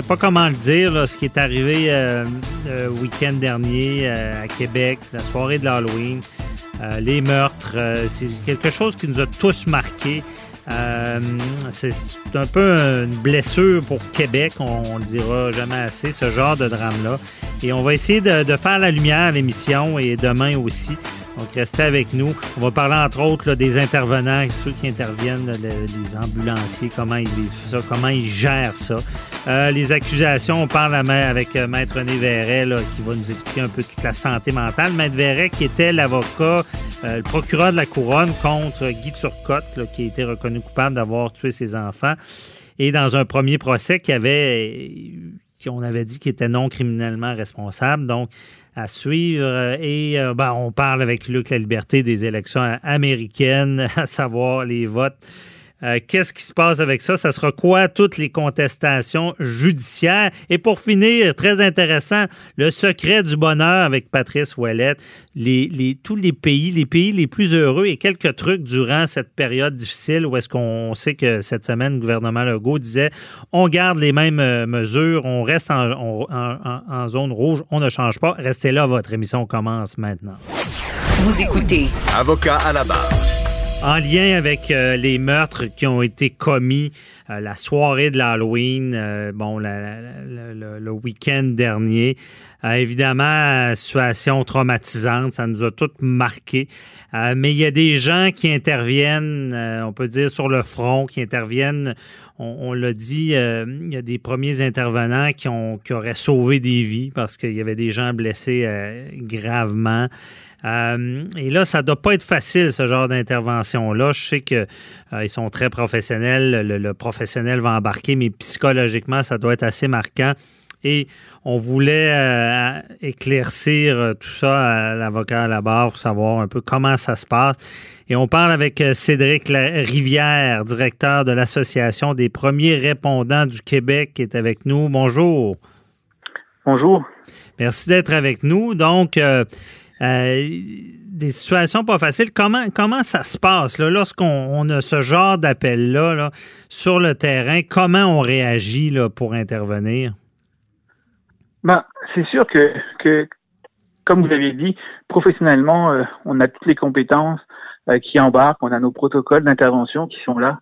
sais pas comment le dire, ce qui est arrivé euh, le week-end dernier euh, à Québec, la soirée de l'Halloween, euh, les meurtres. euh, c'est quelque chose qui nous a tous marqués. Euh, c'est un peu une blessure pour Québec, on, le dira jamais assez, ce genre de drame-là. Et on va essayer de faire la lumière à l'émission et demain aussi. Donc, restez avec nous. On va parler, entre autres, là, des intervenants, ceux qui interviennent, là, le- les ambulanciers, comment ils vivent ça, comment ils gèrent ça. Euh, les accusations, on parle avec euh, Maître René Verret, là, qui va nous expliquer un peu toute la santé mentale. Maître Verret, qui était l'avocat, euh, le procureur de la Couronne contre Guy Turcotte, qui a été reconnu coupable d'avoir tué ses enfants. Et dans un premier procès qui avait qu'on avait dit qu'il était non criminellement responsable. Donc, à suivre. Et euh, ben, on parle avec Luc La Liberté des élections américaines, à savoir les votes. Euh, Qu'est-ce qui se passe avec ça? Ça sera quoi toutes les contestations judiciaires? Et pour finir, très intéressant, le secret du bonheur avec Patrice Ouellette, les, les- tous les pays, les pays les plus heureux et quelques trucs durant cette période difficile où est-ce qu'on sait que cette semaine, le gouvernement Legault disait on garde les mêmes euh, mesures, on reste en, on- en- en- en zone rouge, on ne change pas. Restez là, votre émission commence maintenant. Vous écoutez Avocat à la barre. En lien avec euh, les meurtres qui ont été commis euh, la soirée de l'Halloween, euh, bon, le, week-end dernier, évidemment, situation traumatisante, ça nous a toutes marqué. Mais il y a des gens qui interviennent, on peut dire sur le front, qui interviennent. On, on l'a dit, il y a des premiers intervenants qui, ont, qui auraient sauvé des vies parce qu'il y avait des gens blessés gravement. Euh, et là, ça doit pas être facile, ce genre d'intervention-là. Je sais que euh, sont très professionnels. Le, le professionnel va embarquer, mais psychologiquement, ça doit être assez marquant. Et on voulait euh, éclaircir tout ça à l'avocat à la barre pour savoir un peu comment ça se passe. Et on parle avec Cédric Rivière, directeur de l'Association des premiers répondants du Québec, qui est avec nous. Bonjour. Bonjour. Merci d'être avec nous. Donc, euh, des situations pas faciles. Comment, comment ça se passe lorsqu'on on a ce genre d'appel-là là, sur le terrain? Comment on réagit là, pour intervenir? Ben, c'est sûr que, que, comme vous l'avez dit, professionnellement, euh, on a toutes les compétences euh, qui embarquent, on a nos protocoles d'intervention qui sont là.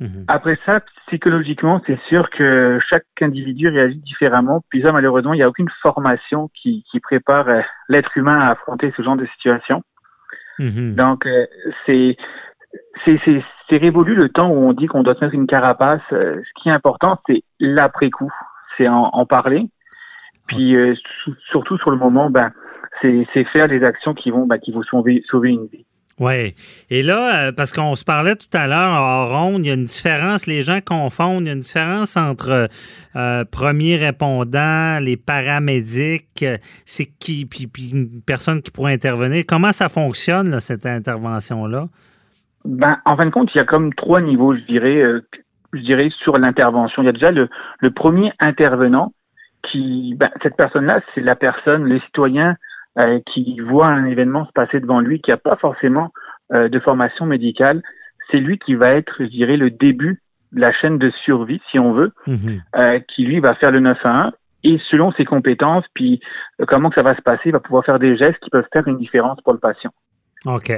Mhm. Après ça, psychologiquement, c'est sûr que chaque individu réagit différemment. Puis ça, malheureusement, il n'y a aucune formation qui, qui prépare euh, l'être humain à affronter ce genre de situation. Mhm. Donc, euh, c'est c'est révolu le temps où on dit qu'on doit se mettre une carapace. Euh, ce qui est important, c'est l'après-coup. C'est en, en parler. Puis euh, surtout sur le moment, ben c'est faire les actions qui vont ben, qui vont sauver sauver une vie. Oui. Et là, euh, parce qu'on se parlait tout à l'heure en ronde, il y a une différence, les gens confondent, il y a une différence entre euh, premiers répondants, les paramédics, euh, c'est qui, puis, puis une personne qui pourrait intervenir. Comment ça fonctionne, cette intervention-là? Ben en fin de compte, il y a comme trois niveaux, je dirais, euh, je dirais sur l'intervention. Il y a déjà le le premier intervenant qui ben, cette personne-là, c'est la personne, le citoyen euh, qui voit un événement se passer devant lui, qui n'a pas forcément euh, de formation médicale, c'est lui qui va être, je dirais, le début de la chaîne de survie, si on veut, Mhm. euh, qui lui va faire le 911 et selon ses compétences, puis euh, comment que ça va se passer, il va pouvoir faire des gestes qui peuvent faire une différence pour le patient. OK.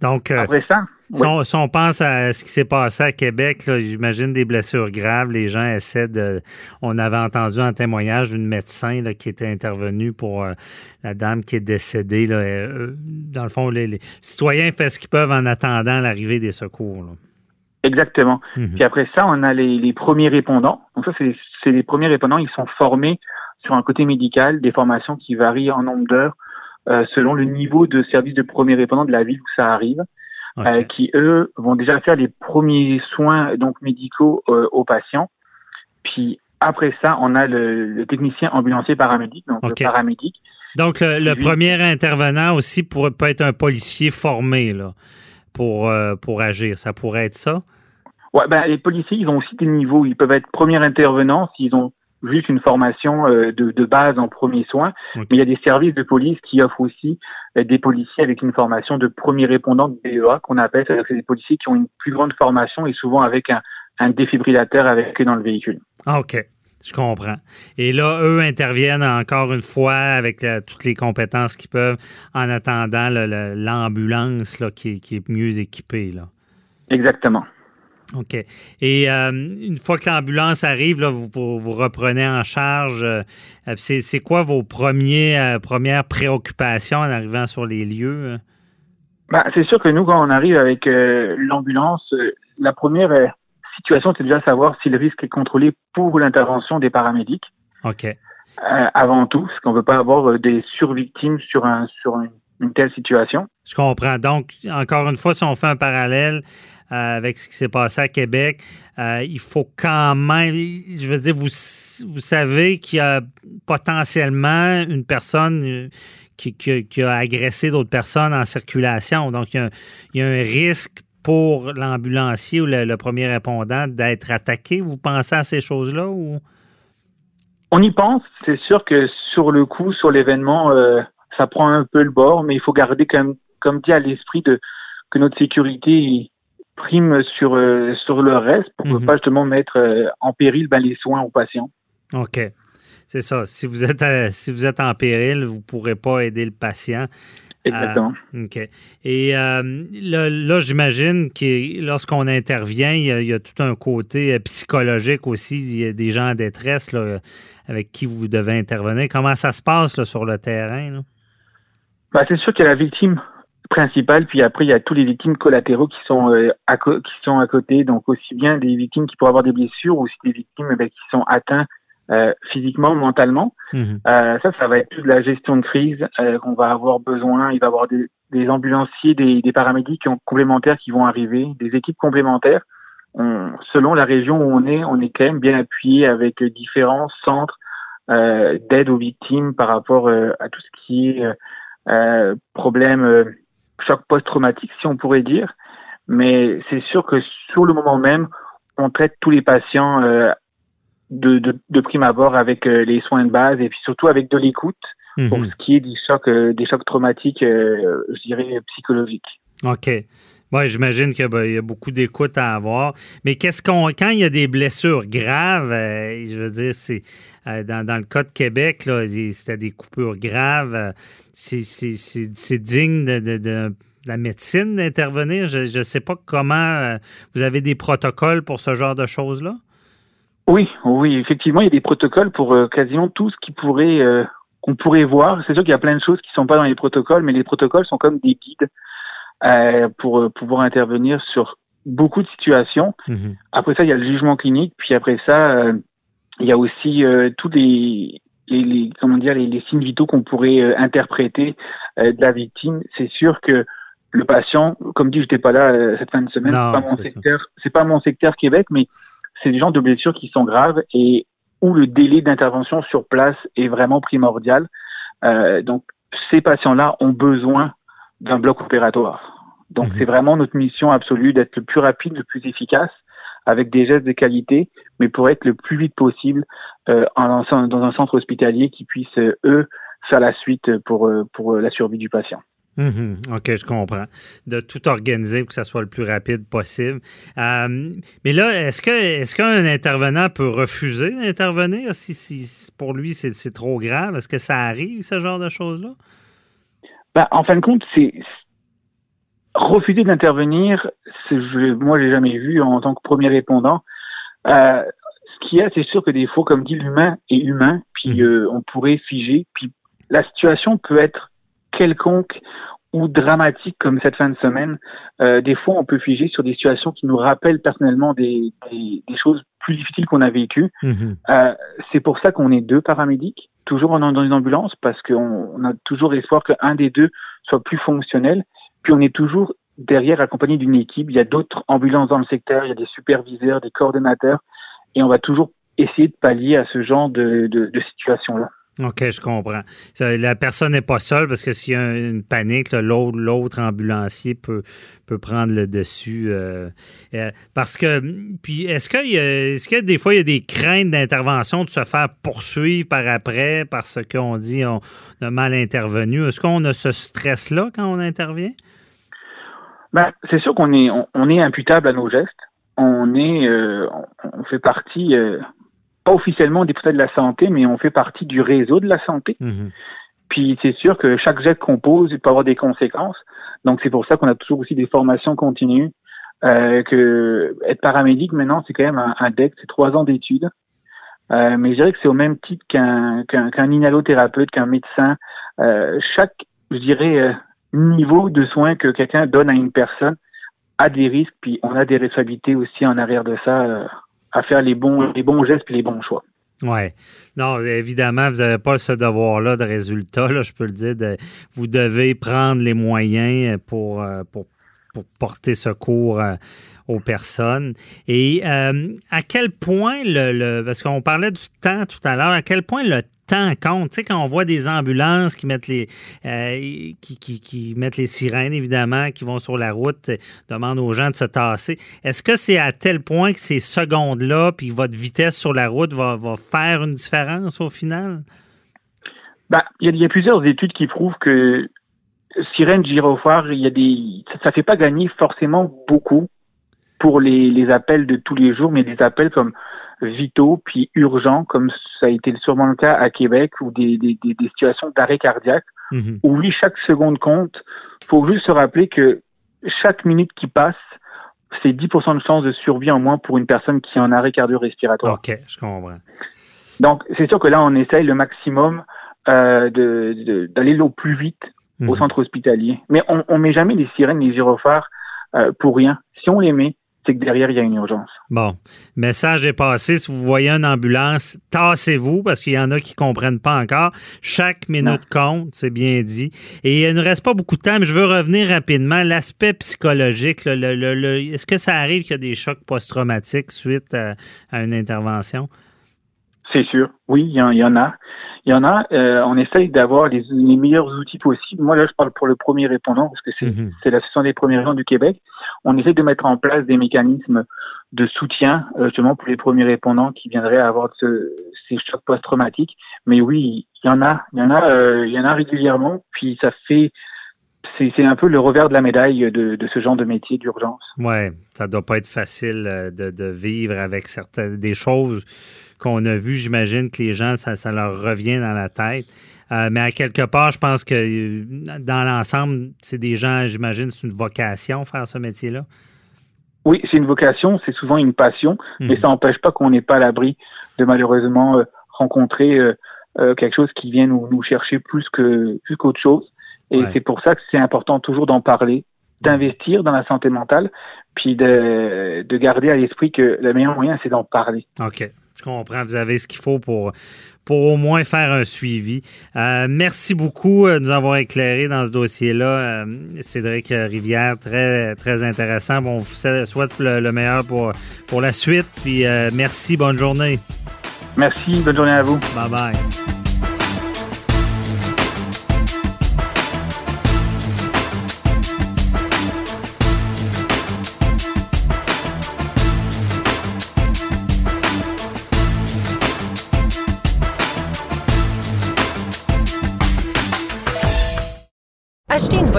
Donc, euh, Après ça, si, on, si on pense à ce qui s'est passé à Québec, j'imagine des blessures graves, les gens essaient de... On avait entendu un témoignage d'une médecin là, qui était intervenue pour euh, la dame qui est décédée. Là, Euh, dans le fond, les, les citoyens font ce qu'ils peuvent en attendant l'arrivée des secours. là. Exactement. Mhm. Puis après ça, on a les, les premiers répondants. Donc ça, c'est les premiers répondants. Ils sont formés sur un côté médical, des formations qui varient en nombre d'heures selon le niveau de service de premier répondant de la ville où ça arrive, euh, qui eux vont déjà faire les premiers soins donc médicaux euh, aux patients. Puis après ça, on a le, le technicien ambulancier paramédic, donc le paramédic. Donc, le, premier intervenant aussi pourrait peut être un policier formé là, pour, euh, pour agir. Ça pourrait être ça? Ouais, ben, les policiers, ils ont aussi des niveaux. Ils peuvent être premiers intervenants s'ils ont juste une formation euh, de, de base en premiers soins. Ok. Mais il y a des services de police qui offrent aussi euh, des policiers avec une formation de premier répondant de BEA qu'on appelle. C'est-à-dire que c'est des policiers qui ont une plus grande formation et souvent avec un, un défibrillateur avec eux dans le véhicule. Ah, OK. Je comprends. Et là, eux interviennent encore une fois avec la- toutes les compétences qu'ils peuvent en attendant l'ambulance qui, est- qui est mieux équipée. Là. Exactement. OK. Et euh, une fois que l'ambulance arrive, là, vous, vous reprenez en charge. euh, euh, c'est, quoi vos premiers, euh, premières préoccupations en arrivant sur les lieux? Ben, c'est sûr que nous, quand on arrive avec l'ambulance, la première situation, c'est déjà savoir si le risque est contrôlé pour l'intervention des paramédics. OK. Avant tout, parce qu'on ne veut pas avoir des survictimes sur, un, sur une, une telle situation. Je comprends. Donc, encore une fois, si on fait un parallèle euh, avec ce qui s'est passé à Québec, euh, il faut quand même, je veux dire, vous, vous savez qu'il y a potentiellement une personne euh, qui, qui- qui a agressé d'autres personnes en circulation. Donc, il y a, un- il y a un risque pour l'ambulancier ou le, le premier répondant d'être attaqué. Vous pensez à ces choses-là ou? On y pense, c'est sûr que sur le coup, sur l'événement, euh, ça prend un peu le bord, mais il faut garder comme, comme dit à l'esprit de que notre sécurité prime sur euh, sur le reste pour ne Mhm. pas justement mettre euh, en péril ben, les soins aux patients. OK. C'est ça. Si vous êtes à- si vous êtes en péril, vous ne pourrez pas aider le patient. Exactement. OK. Et euh, là, là, j'imagine que lorsqu'on intervient, il y, a, il y a tout un côté euh, psychologique aussi. Il y a des gens en détresse là, avec qui vous devez intervenir. Comment ça se passe là, sur le terrain? là? Ben, c'est sûr qu'il y a la victime principale, puis après il y a tous les victimes collatéraux qui sont euh, à qui sont à côté, donc aussi bien des victimes qui pourraient avoir des blessures, aussi des victimes eh qui sont atteints euh, physiquement, mentalement. Mhm. Euh, ça, ça va être toute la gestion de crise euh, qu'on va avoir besoin. Il va y avoir des, des ambulanciers, des, des paramédics complémentaires qui vont arriver, des équipes complémentaires. On- selon la région où on est, on est quand même bien appuyé avec euh, différents centres euh, d'aide aux victimes par rapport euh, à tout ce qui est euh, problème euh, choc post-traumatique, si on pourrait dire. Mais c'est sûr que sur le moment même, on traite tous les patients euh, de, de, de prime abord avec euh, les soins de base et puis surtout avec de l'écoute pour Mhm. ce qui est des chocs, euh, des chocs traumatiques, euh, je dirais psychologiques. OK. Moi, j'imagine qu'il ben, y a beaucoup d'écoute à avoir. Mais qu'est-ce qu'on quand il y a des blessures graves, euh, je veux dire, c'est euh, dans, dans le cas de Québec, c'était des coupures graves. euh, c'est, digne de, de- de la médecine d'intervenir? Je ne sais pas comment vous avez des protocoles pour ce genre de choses-là? Oui, oui, effectivement, il y a des protocoles pour quasiment tout ce qui pourrait qu'on pourrait voir. C'est sûr qu'il y a plein de choses qui sont pas dans les protocoles, mais les protocoles sont comme des guides euh, pour euh, pouvoir intervenir sur beaucoup de situations. Mhm. Après ça, il y a le jugement clinique, puis après ça, euh, il y a aussi euh, tous les, les, les- comment dire les, les signes vitaux qu'on pourrait euh, interpréter euh, de la victime. C'est sûr que le patient, comme dit, j'étais pas là euh, cette fin de semaine, c'est pas mon secteur, c'est pas mon secteur Québec, mais c'est des gens de blessures qui sont graves et où le délai d'intervention sur place est vraiment primordial. Euh, donc, ces patients-là ont besoin d'un bloc opératoire. Donc, Mhm. c'est vraiment notre mission absolue d'être le plus rapide, le plus efficace, avec des gestes de qualité, mais pour être le plus vite possible euh, en, dans un centre hospitalier qui puisse, euh, eux, faire la suite pour, euh, pour la survie du patient. Mhm. OK, je comprends. De tout organiser pour que ça soit le plus rapide possible. Euh, mais là, est-ce que est-ce qu'un intervenant peut refuser d'intervenir si, si pour lui c'est c'est trop grave? Est-ce que ça arrive, ce genre de choses-là? Ben, en fin de compte, c'est refuser d'intervenir, je, moi, j'ai jamais vu en tant que premier répondant. Euh, ce qu'il y a, c'est sûr que des fois, comme dit l'humain est humain, puis mhm. euh, on pourrait figer, puis la situation peut être quelconque ou dramatique comme cette fin de semaine. Euh, des fois, on peut figer sur des situations qui nous rappellent personnellement des, des, des choses plus difficiles qu'on a vécues. Mhm. Euh, c'est pour ça qu'on est deux paramédics, toujours dans une ambulance, parce qu'on on a toujours espoir qu'un des deux soit plus fonctionnel. Puis on est toujours derrière accompagné d'une équipe. Il y a d'autres ambulances dans le secteur, il y a des superviseurs, des coordonnateurs, et on va toujours essayer de pallier à ce genre de, de, de situation-là. OK, je comprends. La personne n'est pas seule parce que s'il y a une panique, l'autre ambulancier peut, peut prendre le dessus. Euh, euh, parce que, puis, est-ce y, est que des fois, il y a des craintes d'intervention de se faire poursuivre par après parce qu'on dit on a mal intervenu? Est-ce qu'on a ce stress-là quand on intervient? Ben, c'est sûr qu'on est, on, est imputable à nos gestes. On est, euh, on fait partie, pas officiellement député de la santé, mais on fait partie du réseau de la santé. Mhm. Puis c'est sûr que chaque geste qu'on pose peut avoir des conséquences. Donc c'est pour ça qu'on a toujours aussi des formations continues. Euh, que être paramédic maintenant, c'est quand même un, un DEC, c'est trois ans d'études. Euh, mais je dirais que c'est au même titre qu'un qu'un inhalothérapeute, qu'un médecin. Euh, chaque, je dirais, euh, niveau de soins que quelqu'un donne à une personne a des risques, puis on a des responsabilités aussi en arrière de ça euh, à faire les bons, les bons gestes et les bons choix. Oui. Non, évidemment, vous n'avez pas ce devoir-là de résultat, là, je peux le dire. vous devez prendre les moyens pour, euh, pour, pour porter secours euh, aux personnes. Et euh, à quel point le, le parce qu'on parlait du temps tout à l'heure, à quel point le temps compte. Tu sais, quand on voit des ambulances qui mettent les euh, qui, qui, mettent les sirènes, évidemment, qui vont sur la route, demandent aux gens de se tasser. Est-ce que c'est à tel point que ces secondes-là, puis votre vitesse sur la route va, va faire une différence au final? Ben, il y, a plusieurs études qui prouvent que sirène, gyrophare, il y a des, ça, ne fait pas gagner forcément beaucoup pour les, les appels de tous les jours, mais des appels comme vitaux puis urgents, comme ça a été sûrement le cas à Québec, ou des, des, des situations d'arrêt cardiaque, mhm. où oui, chaque seconde compte. faut juste se rappeler que chaque minute qui passe, c'est 10% de chance de survie en moins pour une personne qui est en arrêt cardio-respiratoire. OK, je comprends. Donc, c'est sûr que là, on essaye le maximum euh, d'aller de, au plus vite au mhm. centre hospitalier. Mais on ne met jamais les sirènes, les gyrophares euh, pour rien. Si on les met, c'est que derrière, il y a une urgence. Bon, message est passé. Si vous voyez une ambulance, tassez-vous parce qu'il y en a qui ne comprennent pas encore. Chaque minute compte, c'est bien dit. Et il ne reste pas beaucoup de temps, mais je veux revenir rapidement. L'aspect psychologique, est-ce que ça arrive qu'il y a des chocs post-traumatiques suite à une intervention? C'est sûr. Oui, il y, en a. Il y en a. Euh, on essaye d'avoir les, meilleurs outils possibles. Moi, là, je parle pour le premier répondant, parce que c'est mhm. l'association des premiers répondants du Québec. On essaie de mettre en place des mécanismes de soutien, euh, justement, pour les premiers répondants qui viendraient avoir ces chocs post-traumatiques. Mais oui, il y en a. Il y en a, euh, il y en a régulièrement. Puis ça fait c'est un peu le revers de la médaille de, ce genre de métier d'urgence. Oui, ça doit pas être facile de, de, vivre avec certaines des choses qu'on a vu, j'imagine que les gens, ça, leur revient dans la tête. Euh, mais à quelque part, je pense que euh, dans l'ensemble, c'est des gens, j'imagine, c'est une vocation faire ce métier-là. Oui, c'est une vocation, c'est souvent une passion, mhm. mais ça n'empêche pas qu'on n'est pas à l'abri de malheureusement euh, rencontrer quelque chose qui vient nous, nous chercher plus que plus qu'autre chose. Et c'est pour ça que c'est important toujours d'en parler, d'investir dans la santé mentale, puis de, de garder à l'esprit que le meilleur moyen, c'est d'en parler. OK. Je comprends, vous avez ce qu'il faut pour, pour au moins faire un suivi. Euh, merci beaucoup euh, de nous avoir éclairé dans ce dossier-là. Euh, Cédric Rivière, très, très intéressant. Bon, on vous souhaite le, meilleur pour, pour la suite. Puis merci, bonne journée. Merci, bonne journée à vous. Bye bye.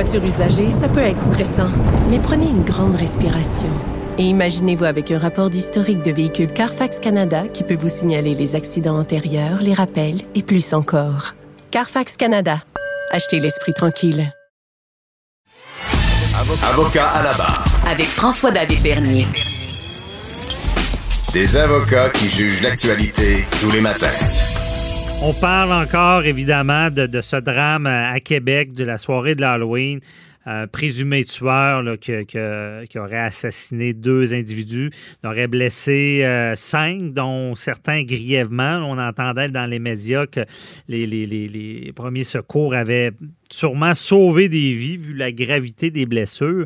Voiture usagée, ça peut être stressant, mais prenez une grande respiration. Et imaginez-vous avec un rapport d'historique de véhicule Carfax Canada qui peut vous signaler les accidents antérieurs, les rappels et plus encore. Carfax Canada. Achetez l'esprit tranquille. Avocat à la barre. Avec François-David Bernier. Des avocats qui jugent l'actualité tous les matins. On parle encore évidemment de, ce drame à Québec de la soirée de l'Halloween un présumé tueur qui, aurait assassiné deux individus, aurait blessé euh, cinq, dont certains grièvement. On entendait dans les médias que les premiers secours avaient sûrement sauvé des vies vu la gravité des blessures.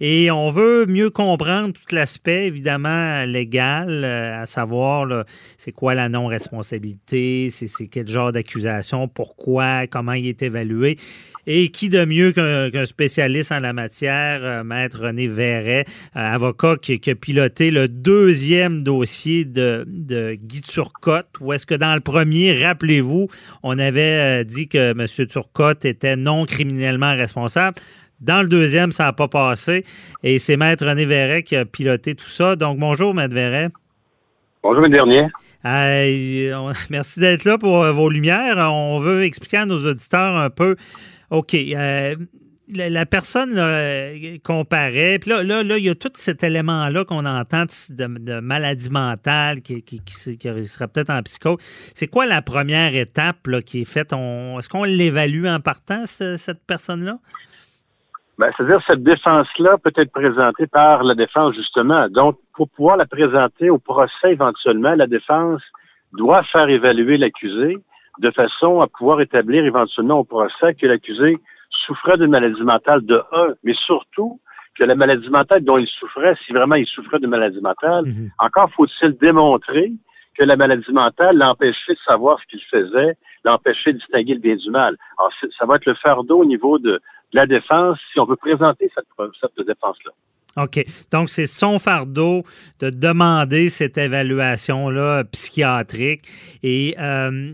Et on veut mieux comprendre tout l'aspect, évidemment, légal, euh, à savoir c'est quoi la non-responsabilité, c'est quel genre d'accusation, pourquoi, comment il est évalué. Et qui de mieux qu'un spécialiste en la matière, euh, Maître René Verret, euh, avocat qui, a piloté le deuxième dossier de, de Guy Turcotte, où est-ce que dans le premier, rappelez-vous, on avait dit que M. Turcotte était non criminellement responsable. Dans le deuxième, ça n'a pas passé. Et c'est Maître René Verret qui a piloté tout ça. Donc, bonjour, Maître Verret. Bonjour, M. Dernier. merci d'être là pour euh, vos lumières. On veut expliquer à nos auditeurs un peu. OK. Euh, la, personne comparait, puis là, là, là, il y a tout cet élément-là qu'on entend de, maladie mentale qui, qui, serait peut-être en psycho. C'est quoi la première étape qui est faite? est-ce qu'on l'évalue en partant, cette personne-là? Ben, c'est-à-dire cette défense-là peut être présentée par la défense, justement. Donc, pour pouvoir la présenter au procès éventuellement, la défense doit faire évaluer l'accusé de façon à pouvoir établir éventuellement au procès que l'accusé souffrait d'une maladie mentale de un, mais surtout que la maladie mentale dont il souffrait, si vraiment il souffrait de maladie mentale, mhm. encore faut-il démontrer que la maladie mentale l'empêchait de savoir ce qu'il faisait, l'empêchait de distinguer le bien du mal. Alors, ça va être le fardeau au niveau de, la défense si on veut présenter cette, cette défense-là. OK. Donc, c'est son fardeau de demander cette évaluation-là psychiatrique. Et euh,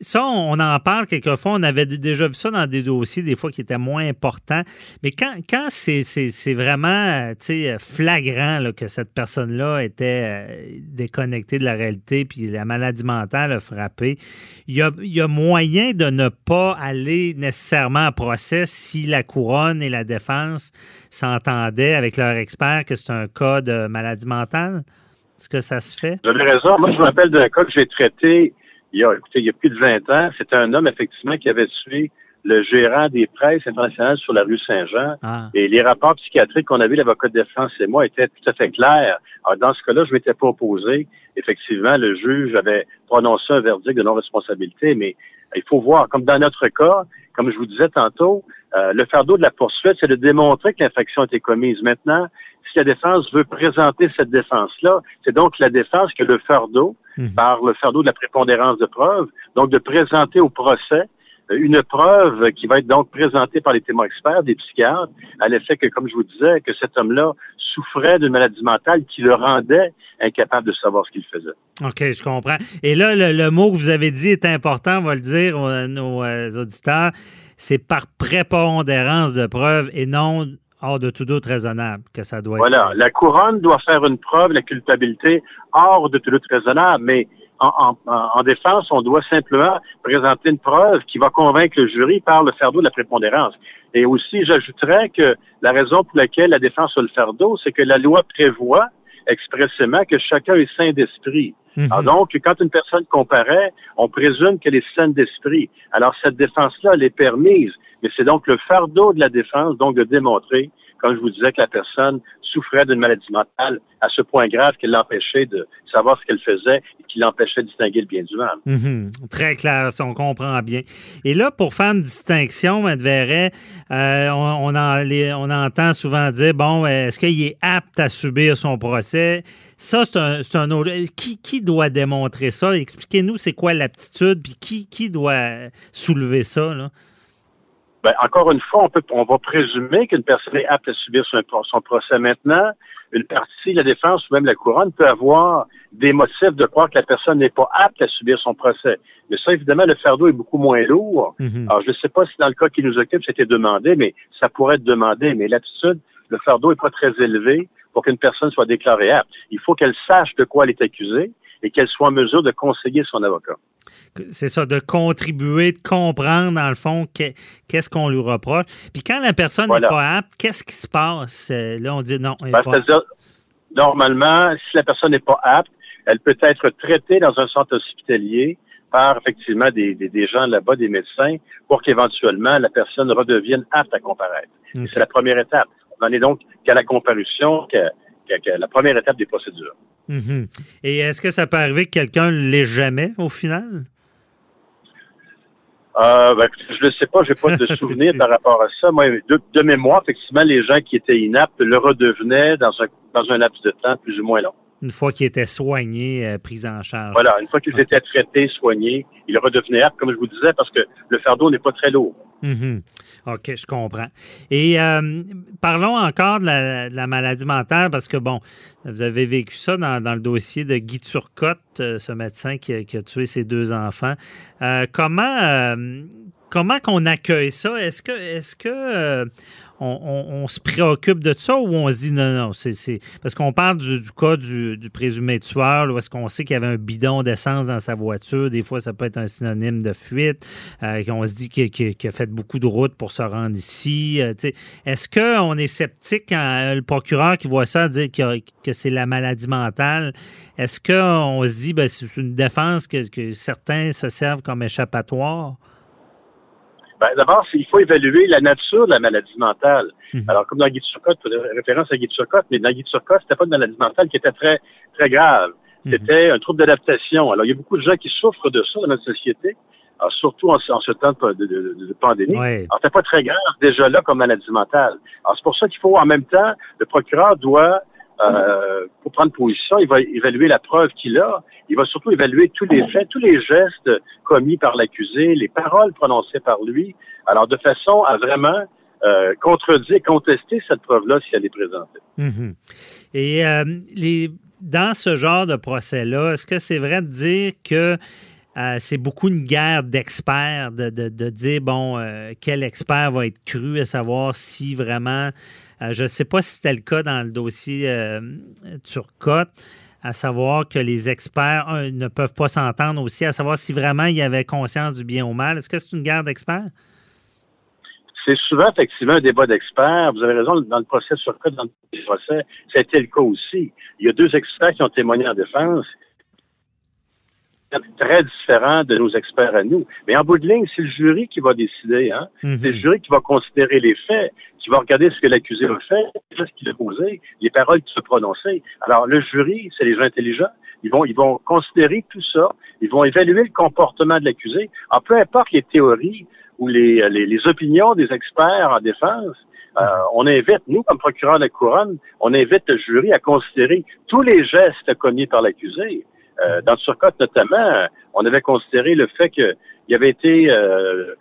ça, on en parle quelquefois. On avait déjà vu ça dans des dossiers, des fois, qui étaient moins importants. Mais quand, quand c'est vraiment flagrant que cette personne-là était euh, déconnectée de la réalité, puis la maladie mentale a frappé, il y a, moyen de ne pas aller nécessairement à procès si la couronne et la défense s'entendaient avec leur expert que c'est un cas de maladie mentale? Est-ce que ça se fait? Vous avez raison. Moi, je me rappelle d'un cas que j'ai traité il y a, écoutez, il y a plus de 20 ans, c'était un homme, effectivement, qui avait tué le gérant des presses internationales sur la rue Saint-Jean. Ah. Et les rapports psychiatriques qu'on a vu, l'avocat de défense et moi, étaient tout à fait clairs. Alors, dans ce cas-là, je m'étais pas opposé. Effectivement, le juge avait prononcé un verdict de non-responsabilité, mais il faut voir, comme dans notre cas, comme je vous disais tantôt, euh, le fardeau de la poursuite, c'est de démontrer que l'infraction a été commise. Maintenant, si la défense veut présenter cette défense-là, c'est donc la défense que le fardeau, mhm. par le fardeau de la prépondérance de preuve, donc de présenter au procès euh, une preuve qui va être donc présentée par les témoins experts, des psychiatres, à l'effet que, comme je vous disais, que cet homme-là souffrait d'une maladie mentale qui le rendait incapable de savoir ce qu'il faisait. OK, je comprends. Et là, le, mot que vous avez dit est important, on va le dire à nos euh, auditeurs, c'est par prépondérance de preuve et non hors de tout doute raisonnable que ça doit voilà. être. Voilà. La couronne doit faire une preuve la culpabilité hors de tout doute raisonnable, mais en, en, défense, on doit simplement présenter une preuve qui va convaincre le jury par le fardeau de la prépondérance. Et aussi, j'ajouterais que la raison pour laquelle la défense a le fardeau, c'est que la loi prévoit expressément que chacun est sain d'esprit. Mhm. donc, quand une personne comparaît, on présume qu'elle est saine d'esprit. Alors, cette défense-là, elle est permise, mais c'est donc le fardeau de la défense, donc de démontrer comme je vous disais, que la personne souffrait d'une maladie mentale à ce point grave qu'elle l'empêchait de savoir ce qu'elle faisait et qui l'empêchait de distinguer le bien du mal. Mhm. Très clair, on comprend bien. Et là, pour faire une distinction. Verret, euh, on, entend souvent dire, bon, est-ce qu'il est apte à subir son procès? Ça, c'est un, autre... Qui, qui, doit démontrer ça? Expliquez-nous c'est quoi l'aptitude, puis qui, qui doit soulever ça, là? Ben, encore une fois, on, peut, on va présumer qu'une personne est apte à subir son, son, procès maintenant. Une partie, la défense ou même la couronne peut avoir des motifs de croire que la personne n'est pas apte à subir son procès. Mais ça, évidemment, le fardeau est beaucoup moins lourd. Mhm. Alors, je ne sais pas si dans le cas qui nous occupe, c'était demandé, mais ça pourrait être demandé. Mais l'attitude, le fardeau n'est pas très élevé pour qu'une personne soit déclarée apte. Il faut qu'elle sache de quoi elle est accusée et qu'elle soit en mesure de conseiller son avocat. C'est ça, de contribuer, de comprendre, dans le fond, qu'est-ce qu'on lui reproche. Puis quand la personne n'est pas apte, qu'est-ce qui se passe? Euh, là, on dit non. Ben, C'est-à-dire, normalement, si la personne n'est pas apte, elle peut être traitée dans un centre hospitalier par effectivement des, gens là-bas, des médecins, pour qu'éventuellement la personne redevienne apte à comparaître. C'est la première étape. On en est donc qu'à la comparution, qu'à la première étape des procédures. Mhm. Et est-ce que ça peut arriver que quelqu'un ne l'ait jamais au final? Euh, ben, je ne le sais pas, je n'ai pas de souvenir par rapport à ça. Moi, de, mémoire, effectivement, les gens qui étaient inaptes le redevenaient dans un, dans un laps de temps plus ou moins long. Une fois qu'ils étaient soignés, euh, pris en charge. Voilà, une fois qu'ils étaient traités, soignés, ils redevenaient aptes, comme je vous disais, parce que le fardeau n'est pas très lourd. Mhm. OK, je comprends. Et euh, parlons encore de la, maladie mentale, parce que, bon, vous avez vécu ça dans, le dossier de Guy Turcotte, euh, ce médecin qui, a tué ses deux enfants. Euh, comment comment qu'on accueille ça? Est-ce que, est-ce que on, se préoccupe de ça ou on se dit non, non, c'est. Parce qu'on parle du, cas du, présumé tueur, où est-ce qu'on sait qu'il y avait un bidon d'essence dans sa voiture. Des fois, ça peut être un synonyme de fuite. Euh, on se dit qu'il a fait beaucoup de routes pour se rendre ici. Euh, est-ce qu'on est sceptique quand le procureur qui voit ça dire que, c'est la maladie mentale? Est-ce qu'on se dit ben, c'est une défense que, que certains se servent comme échappatoire? Ben, D'abord, il faut évaluer la nature de la maladie mentale. Mhm. Alors, comme dans Guy Turcotte, référence à Guy Turcotte, mais dans Guy Turcotte, c'était pas une maladie mentale qui était très, très grave. Mhm. C'était un trouble d'adaptation. Alors, il y a beaucoup de gens qui souffrent de ça dans notre société, alors, surtout en, ce temps de, de, de, pandémie. Alors, c'était pas très grave déjà là comme maladie mentale. Alors, c'est pour ça qu'il faut, en même temps, le procureur doit euh, pour prendre position, il va évaluer la preuve qu'il a. Il va surtout évaluer tous les faits, tous les gestes commis par l'accusé, les paroles prononcées par lui. Alors, de façon à vraiment euh, contredire, contester cette preuve-là si elle est présentée. Mhm. Et euh, les, dans ce genre de procès-là, est-ce que c'est vrai de dire que euh, c'est beaucoup une guerre d'experts, de, de, de, dire, bon, quel expert va être cru, à savoir si vraiment euh, je ne sais pas si c'était le cas dans le dossier euh, Turcotte, à savoir que les experts ne peuvent pas s'entendre aussi, à savoir si vraiment il y avait conscience du bien ou mal. Est-ce que c'est une guerre d'experts? C'est souvent effectivement un débat d'experts. Vous avez raison, dans le procès Turcotte, dans le procès, c'était le cas aussi. Il y a deux experts qui ont témoigné en défense très différent de nos experts à nous. Mais en bout de ligne, c'est le jury qui va décider. Hein? Mhm. C'est le jury qui va considérer les faits, qui va regarder ce que l'accusé a fait, ce qu'il a posé, les paroles qui se prononcer. Alors, le jury, c'est les gens intelligents. Ils vont, ils vont considérer tout ça. Ils vont évaluer le comportement de l'accusé. En peu importe les théories ou les, les, les opinions des experts en défense, euh, on invite, nous, comme procureur de la couronne, on invite le jury à considérer tous les gestes commis par l'accusé. Euh, dans le surcote notamment, on avait considéré le fait qu'il avait été euh,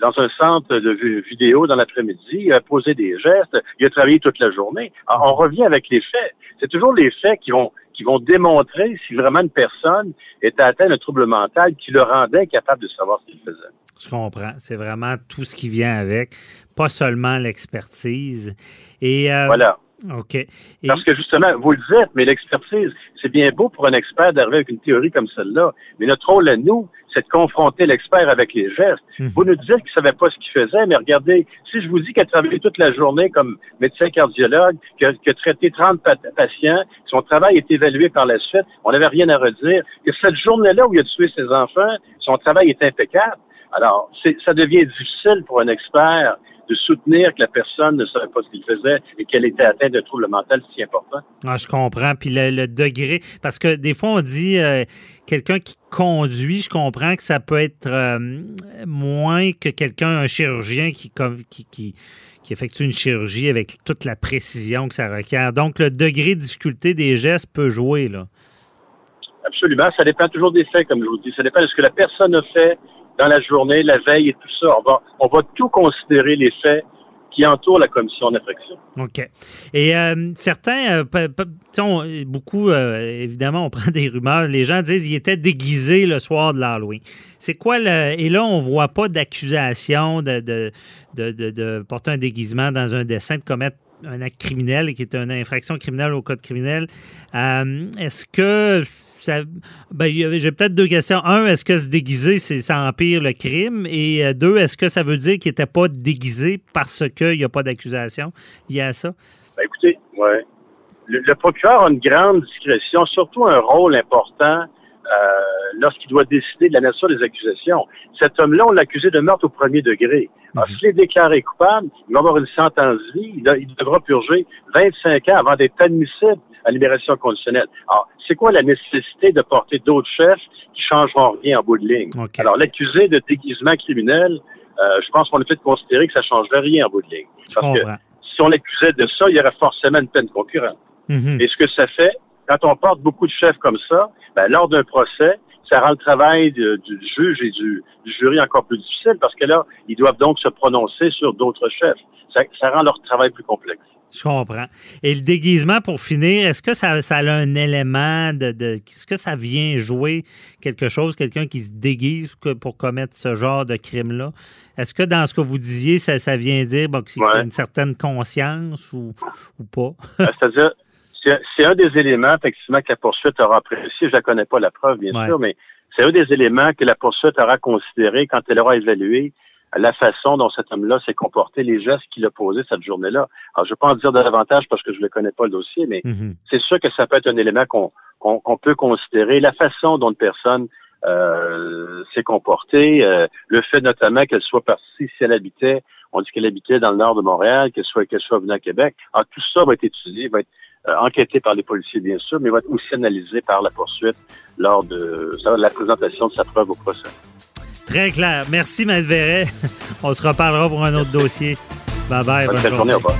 dans un centre de vidéo dans l'après-midi, il a posé des gestes, il a travaillé toute la journée. on revient avec les faits. C'est toujours les faits qui vont qui vont démontrer si vraiment une personne était atteinte d'un trouble mental qui le rendait capable de savoir ce qu'il faisait. Je comprends. C'est vraiment tout ce qui vient avec, pas seulement l'expertise. Et voilà. OK. Parce que justement, vous le dites, mais l'expertise, c'est bien beau pour un expert d'arriver avec une théorie comme celle-là. Mais notre rôle à nous, c'est de confronter l'expert avec les gestes. Mhm. Vous nous dites qu'il ne savait pas ce qu'il faisait, mais regardez, si je vous dis qu'il a travaillé toute la journée comme médecin cardiologue, qu'il a, traité 30 patients, son travail est évalué par la suite, on n'avait rien à redire, que cette journée-là où il a tué ses enfants, son travail est impeccable. Alors, ça devient difficile pour un expert de soutenir que la personne ne savait pas ce qu'il faisait et qu'elle était atteinte de trouble mental si important. Ah, je comprends. Puis le, degré, parce que des fois, on dit euh, quelqu'un qui conduit, je comprends que ça peut être euh, moins que quelqu'un, un chirurgien qui, qui, qui, qui effectue une chirurgie avec toute la précision que ça requiert. Donc, le degré de difficulté des gestes peut jouer, là. Absolument. Ça dépend toujours des faits, comme je vous dis. Ça dépend de ce que la personne a fait, dans la journée, la veille et tout ça. On va, on va tout considérer les faits qui entourent la commission d'infraction. OK. Et euh, certains, euh, beaucoup, euh, évidemment, on prend des rumeurs. Les gens disent qu'il était déguisé le soir de l'Halloween. C'est quoi le. Et là, on ne voit pas d'accusation de de, de, de, porter un déguisement dans un dessin, de commettre un acte criminel qui est une infraction criminelle au code criminel. Est-ce que ben, j'ai peut-être deux questions. Un, est-ce que se déguiser, ça empire le crime? Et euh, deux, est-ce que ça veut dire qu'il n'était pas déguisé parce qu'il n'y a pas d'accusation liée à ça? Ben, écoutez, ouais. Le, procureur a une grande discrétion, surtout un rôle important euh, lorsqu'il doit décider de la nature des accusations. Cet homme-là, on l'a accusé de meurtre au premier degré. Alors, mhm. s'il est déclaré coupable, il va avoir une sentence vie, il, devra purger 25 ans avant d'être admissible à libération conditionnelle. Alors, c'est quoi la nécessité de porter d'autres chefs qui changeront rien en bout de ligne? Alors, l'accusé de déguisement criminel, euh, je pense qu'on a fait considérer que ça ne changerait rien en bout de ligne. Parce que si on l'accusait de ça, il y aurait forcément une peine concurrente. Mhm. Et ce que ça fait, quand on porte beaucoup de chefs comme ça, ben, lors d'un procès, ça rend le travail du juge et du, jury encore plus difficile parce que là, ils doivent donc se prononcer sur d'autres chefs. ça rend leur travail plus complexe. Je comprends. Et le déguisement, pour finir, est-ce que ça, ça, a un élément de, Est-ce que ça vient jouer quelque chose, quelqu'un qui se déguise pour commettre ce genre de crime-là? Est-ce que dans ce que vous disiez, ça, ça vient dire qu'il y a une certaine conscience ou, ou pas? Ben, c'est-à-dire, c'est un des éléments, effectivement, que la poursuite aura apprécié. Je ne connais pas la preuve, bien sûr, mais c'est un des éléments que la poursuite aura considéré quand elle aura évalué la façon dont cet homme-là s'est comporté, les gestes qu'il a posés cette journée-là. Alors, je ne vais pas en dire davantage parce que je ne connais pas le dossier, mais mhm. c'est sûr que ça peut être un élément qu'on peut considérer. La façon dont une personne euh, s'est comportée, euh, le fait notamment qu'elle soit partie, si elle habitait, on dit qu'elle habitait dans le nord de Montréal, qu'elle soit qu'elle soit venue à Québec. Alors, tout ça va être étudié, va être euh, enquêté par les policiers, bien sûr, mais va être aussi analysé par la poursuite lors de la présentation de sa preuve au procès. Très clair. Merci, Maître Verret. On se reparlera pour un autre dossier. Bye bye. Bonne, bonne journée. Au revoir.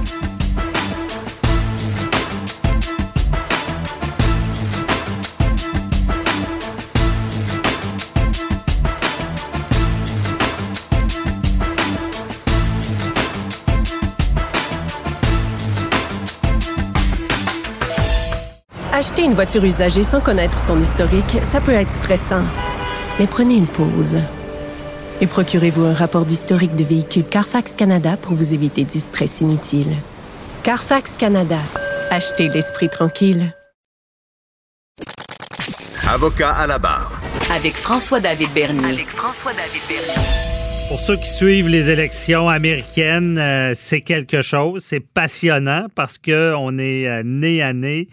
Acheter une voiture usagée sans connaître son historique, ça peut être stressant. Mais prenez une pause et procurez-vous un rapport d'historique de véhicule Carfax Canada pour vous éviter du stress inutile. Carfax Canada. Achetez l'esprit tranquille. Avocat à la barre. Avec François-David Bernier. Avec François-David Bernier. Pour ceux qui suivent les élections américaines, euh, c'est quelque chose, c'est passionnant parce que on est euh, nez à nez.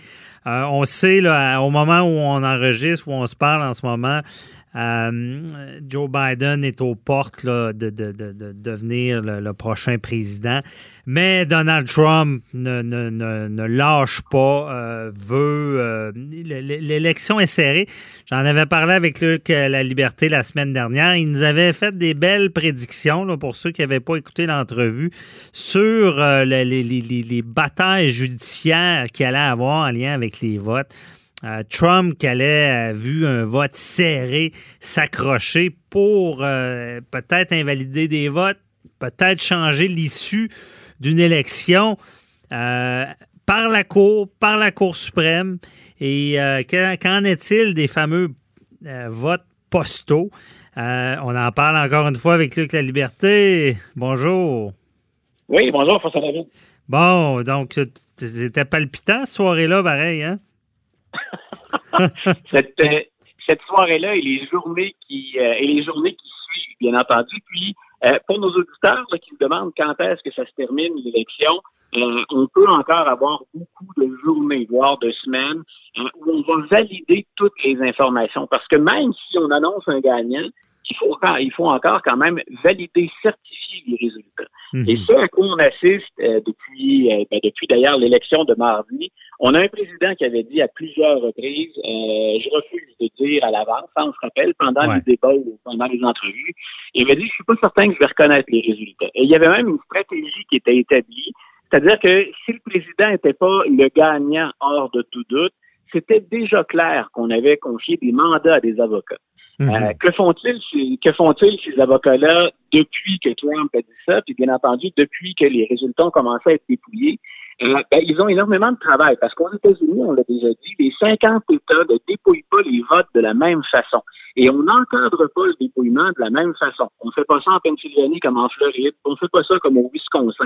Euh, on sait là, au moment où on enregistre, où on se parle en ce moment, euh, Joe Biden est aux portes de, devenir le, prochain président. Mais Donald Trump ne, lâche pas, euh, veut. L'élection est serrée. J'en avais parlé avec Luc La Liberté la semaine dernière. Il nous avait fait des belles prédictions, pour ceux qui n'avaient pas écouté l'entrevue, sur les, les, batailles judiciaires qu'il allait avoir en lien avec les votes. Euh, Trump qui allait, euh, vu un vote serré, s'accrocher pour euh, peut-être invalider des votes, peut-être changer l'issue d'une élection par la Cour, par la Cour suprême. Et qu'en est-il des fameux votes postaux? on en parle encore une fois avec Luc La Liberté. Bonjour. Oui, bonjour, François David. Bon, donc, c'était palpitant, ce soirée-là, pareil, hein? cette, euh, cette soirée-là et les journées qui euh, et les journées qui suivent, bien entendu. Puis euh, pour nos auditeurs qui se demandent quand est-ce que ça se termine l'élection, on peut encore avoir beaucoup de journées, voire de semaines, où on va valider toutes les informations. Parce que même si on annonce un gagnant, il faut, il faut encore quand même valider, certifier les résultats. Mhm. Et ce à quoi on assiste euh, depuis, euh, ben, depuis d'ailleurs l'élection de mardi, on a un président qui avait dit à plusieurs reprises, euh, je refuse de dire à l'avance, on se rappelle, pendant les débats ou pendant les entrevues, il avait dit, je suis pas certain que je vais reconnaître les résultats. Et il y avait même une stratégie qui était établie, c'est-à-dire que si le président n'était pas le gagnant hors de tout doute, c'était déjà clair qu'on avait confié des mandats à des avocats. Mhm. Euh, que font-ils que font-ils ces avocats-là depuis que Trump a dit ça, puis bien entendu depuis que les résultats ont commencé à être dépouillés? Euh, ben, ils ont énormément de travail parce qu'aux États-Unis, on l'a déjà dit, les 50 États ne dépouillent pas les votes de la même façon. Et on n'encadre pas le dépouillement de la même façon. On ne fait pas ça en Pennsylvanie comme en Floride. On ne fait pas ça comme au Wisconsin.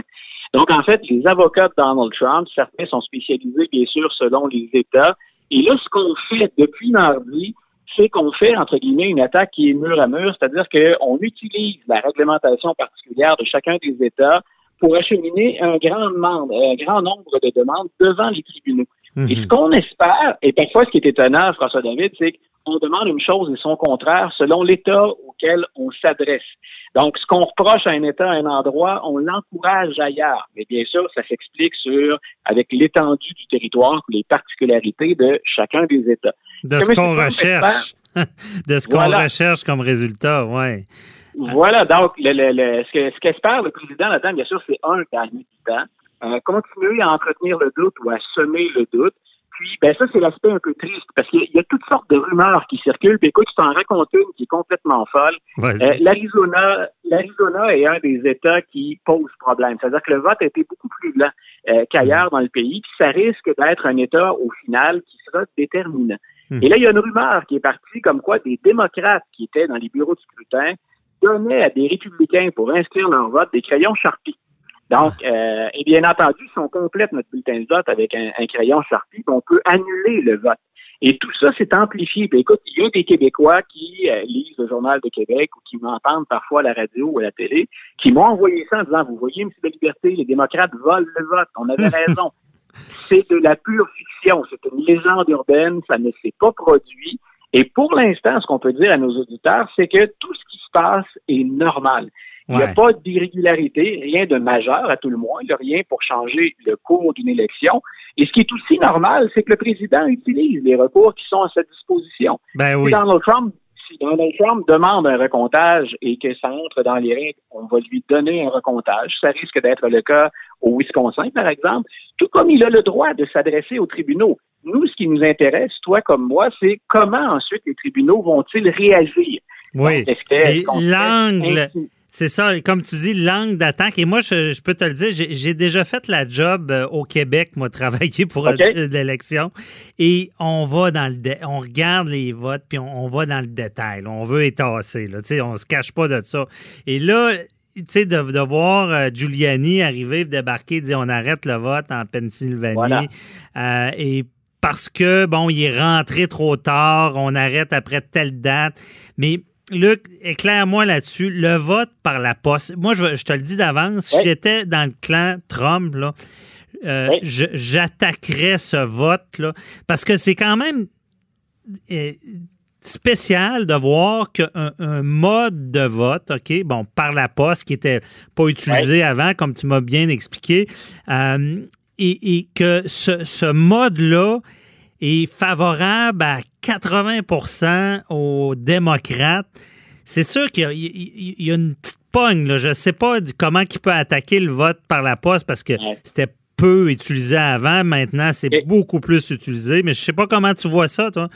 Donc, en fait, les avocats de Donald Trump, certains sont spécialisés, bien sûr, selon les États, Et là, ce qu'on fait depuis mardi, c'est qu'on fait, entre guillemets, une attaque qui est mur à mur, c'est-à-dire qu'on utilise la réglementation particulière de chacun des États pour acheminer un grand, nombre, un grand nombre de demandes devant les tribunaux. Et ce mhm. qu'on espère, et parfois ce qui est étonnant, François David, c'est qu'on demande une chose et son contraire selon l'État auquel on s'adresse. Donc, ce qu'on reproche à un État, à un endroit, on l'encourage ailleurs. Mais bien sûr, ça s'explique sur avec l'étendue du territoire, les particularités de chacun des États. De ce qu'on recherche. de ce qu'on recherche comme résultat, oui. Voilà, donc le, ce qu'espère le président là-dedans, bien sûr, c'est un gagner du temps, euh, continuer à entretenir le doute ou à semer le doute? Puis, ben ça, c'est l'aspect un peu triste parce qu'il y, a toutes sortes de rumeurs qui circulent. Puis, écoute, je t'en raconte une qui est complètement folle. Euh, L'Arizona, l'Arizona est un des États qui pose problème. C'est-à-dire que le vote a été beaucoup plus lent euh, qu'ailleurs dans le pays. Puis, ça risque d'être un État au final qui sera déterminant. Hmm. Et là, il y a une rumeur qui est partie comme quoi des démocrates qui étaient dans les bureaux de scrutin donnaient à des républicains pour inscrire leur vote des crayons Sharpie. Donc, euh, et bien entendu, si on complète notre bulletin de vote avec un, crayon Sharpie, on peut annuler le vote. Et tout ça, c'est amplifié. Puis écoute, il y a des Québécois qui euh, lisent le Journal de Québec ou qui m'entendent parfois à la radio ou à la télé, qui m'ont envoyé ça en disant, vous voyez, M. de Liberté, les démocrates volent le vote. On avait raison. c'est de la pure fiction. C'est une légende urbaine. Ça ne s'est pas produit. Et pour l'instant, ce qu'on peut dire à nos auditeurs, c'est que tout ce qui se passe est normal. Il n'y a pas d'irrégularité, rien de majeur à tout le moins, il n'y a rien pour changer le cours d'une élection. Et ce qui est aussi normal, c'est que le président utilise les recours qui sont à sa disposition. Ben oui. Si Donald Trump, si Donald Trump demande un recomptage et que ça entre dans les règles, on va lui donner un recomptage. Ça risque d'être le cas au Wisconsin, par exemple, tout comme il a le droit de s'adresser aux tribunaux. Nous, ce qui nous intéresse, toi comme moi, c'est comment ensuite les tribunaux vont-ils réagir? Oui. L'angle c'est ça, comme tu dis, langue d'attaque. Et moi, je, peux te le dire, j'ai déjà fait la job euh, au Québec, moi, travailler pour euh, l'élection. Et on va dans le on regarde les votes, puis on, va dans le détail. On veut étasser, là, on se cache pas de ça. Et là, tu sais, de, voir euh, Giuliani arriver, débarquer, dire on arrête le vote en Pennsylvanie. et parce que, bon, il est rentré trop tard, on arrête après telle date. Mais Luc, éclaire-moi là-dessus. Le vote par la poste. Moi, je, te le dis d'avance, si j'étais dans le clan Trump, là, euh, j'attaquerais ce vote-là. Parce que c'est quand même euh, spécial de voir qu'un un mode de vote, OK, bon, par la poste, qui n'était pas utilisé avant, comme tu m'as bien expliqué, euh, et, que ce, ce mode-là est favorable à 80% aux démocrates. C'est sûr qu'il y, a une petite pogne. Là. Je ne sais pas comment il peut attaquer le vote par la poste parce que c'était peu utilisé avant. Maintenant, c'est beaucoup plus utilisé. Mais je ne sais pas comment tu vois ça, toi.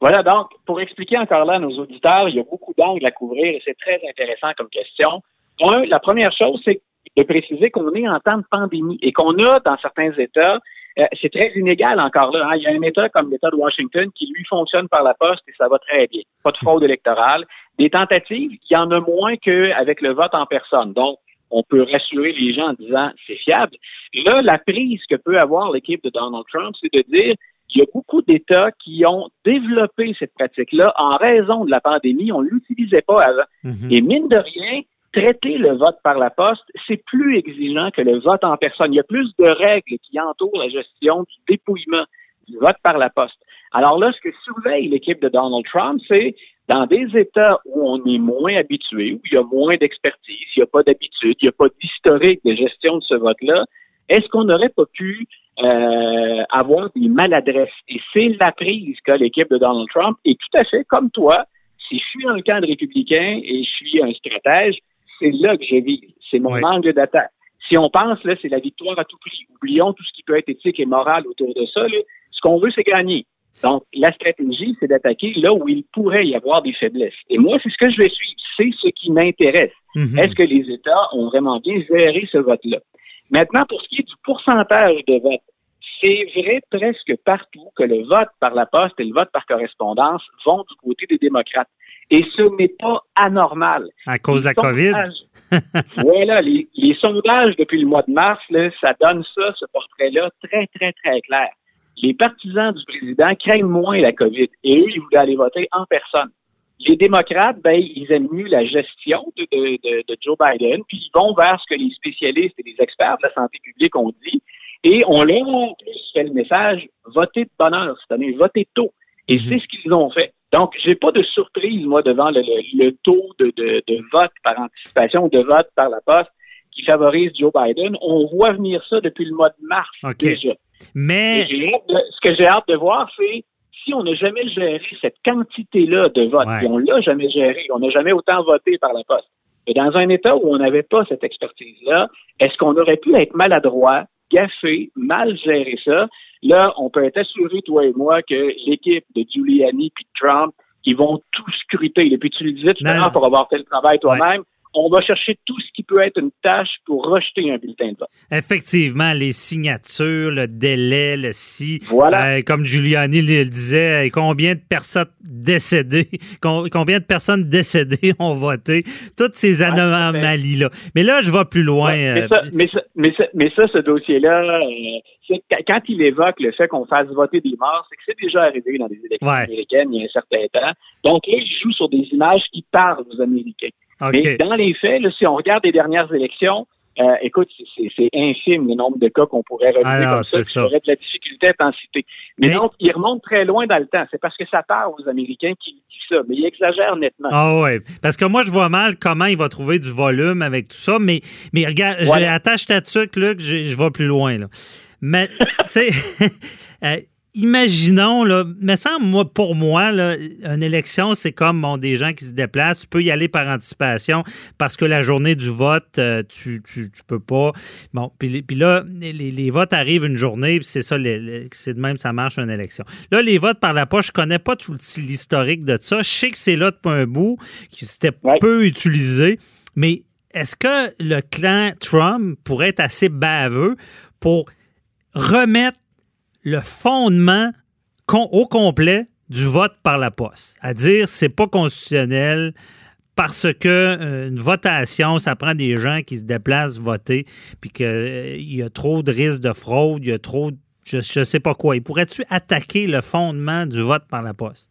Voilà, donc, pour expliquer encore là à nos auditeurs, il y a beaucoup d'angles à couvrir et c'est très intéressant comme question. Un, la première chose, c'est de préciser qu'on est en temps de pandémie et qu'on a dans certains États euh, c'est très inégal encore là. Hein. Il y a un État comme l'État de Washington qui, lui, fonctionne par la poste et ça va très bien. Pas de fraude électorale. Des tentatives, il y en a moins qu'avec le vote en personne. Donc, on peut rassurer les gens en disant c'est fiable. Là, la prise que peut avoir l'équipe de Donald Trump, c'est de dire qu'il y a beaucoup d'États qui ont développé cette pratique-là en raison de la pandémie. On ne l'utilisait pas avant. Mm-hmm. Et mine de rien, traiter le vote par la poste, c'est plus exigeant que le vote en personne. Il y a plus de règles qui entourent la gestion du dépouillement du vote par la poste. Alors là, ce que surveille l'équipe de Donald Trump, c'est dans des États où on est moins habitué, où il y a moins d'expertise, il n'y a pas d'habitude, il n'y a pas d'historique de gestion de ce vote-là, est-ce qu'on n'aurait pas pu euh, avoir des maladresses? Et c'est la prise qu'a l'équipe de Donald Trump. Et tout à fait comme toi, si je suis un camp de républicain et je suis un stratège, c'est là que je vis. C'est mon angle d'attaque. Si on pense, là, c'est la victoire à tout prix. Oublions tout ce qui peut être éthique et moral autour de ça. Ce qu'on veut, c'est gagner. Donc, la stratégie, c'est d'attaquer là où il pourrait y avoir des faiblesses. Et moi, c'est ce que je vais suivre. C'est ce qui m'intéresse. Mm-hmm. Est-ce que les États ont vraiment bien géré ce vote-là? Maintenant, pour ce qui est du pourcentage de vote, c'est vrai presque partout que le vote par la poste et le vote par correspondance vont du côté des démocrates. Et ce n'est pas anormal. À cause de la COVID? voilà, les, sondages depuis le mois de mars, ça donne ça, ce portrait-là, très, très, très clair. les partisans du président craignent moins la COVID et eux, ils voulaient aller voter en personne. Les démocrates, ben, ils aiment mieux la gestion de, de, Joe Biden, puis ils vont vers ce que les spécialistes et les experts de la santé publique ont dit, et on leur fait le message, votez de bonheur cette année, votez tôt. Et mhm. c'est ce qu'ils ont fait. Donc, j'ai pas de surprise, moi, devant le, taux de, vote par anticipation, de vote par la poste qui favorise Joe Biden. On voit venir ça depuis le mois de mars déjà. Mais ce que j'ai hâte de voir, c'est si on n'a jamais géré cette quantité-là de votes, et on l'a jamais géré, on n'a jamais autant voté par la poste. Mais dans un État où on n'avait pas cette expertise-là, est-ce qu'on aurait pu être maladroit, gaffé, mal gérer ça? Là, on peut être assuré, toi et moi, que l'équipe de Giuliani puis Trump, ils vont tout scruter. Et puis tu le disais tout à l'heure pour avoir fait le travail toi-même on va chercher tout ce qui peut être une tâche pour rejeter un bulletin de vote. Effectivement, les signatures, le délai, le si. Voilà. Euh, comme Giuliani le disait, combien de personnes décédées, combien de personnes décédées ont voté, toutes ces anomalies-là. Mais là, je vais plus loin. Euh, mais, ça, mais, ça, ce dossier-là, euh, quand il évoque le fait qu'on fasse voter des morts, c'est que c'est déjà arrivé dans les élections américaines il y a un certain temps. Donc là, il joue sur des images qui parlent aux Américains. Mais dans les faits, si on regarde les dernières élections, euh, écoute, c'est infime le nombre de cas qu'on pourrait relever ah comme ça, ça. aurait de la difficulté à en citer. Mais, donc, il remonte très loin dans le temps. C'est parce que ça part aux Américains qui dit ça, mais il exagère nettement. Ah oui, parce que moi, je vois mal comment il va trouver du volume avec tout ça, mais, mais regarde, j'attache ta tuque, là, que je, je vais plus loin. Là. Mais, tu sais, euh, imaginons, là, mais ça, moi, pour moi, là, une élection, c'est comme bon, des gens qui se déplacent. Tu peux y aller par anticipation parce que la journée du vote, euh, tu, tu, peux pas. Bon, puis, puis là, les, votes arrivent une journée, puis c'est ça, c'est de même ça marche une élection. Là, les votes par la poche, je connais pas tout l'historique de ça. Je sais que c'est là depuis un bout, que c'était peu utilisé, mais est-ce que le clan Trump pourrait être assez baveux pour remettre le fondement au complet du vote par la poste. À dire, c'est pas constitutionnel parce que euh, une votation, ça prend des gens qui se déplacent voter, puis qu'il euh, y a trop de risques de fraude, il y a trop de, je, ne sais pas quoi. Il pourrait-tu attaquer le fondement du vote par la poste?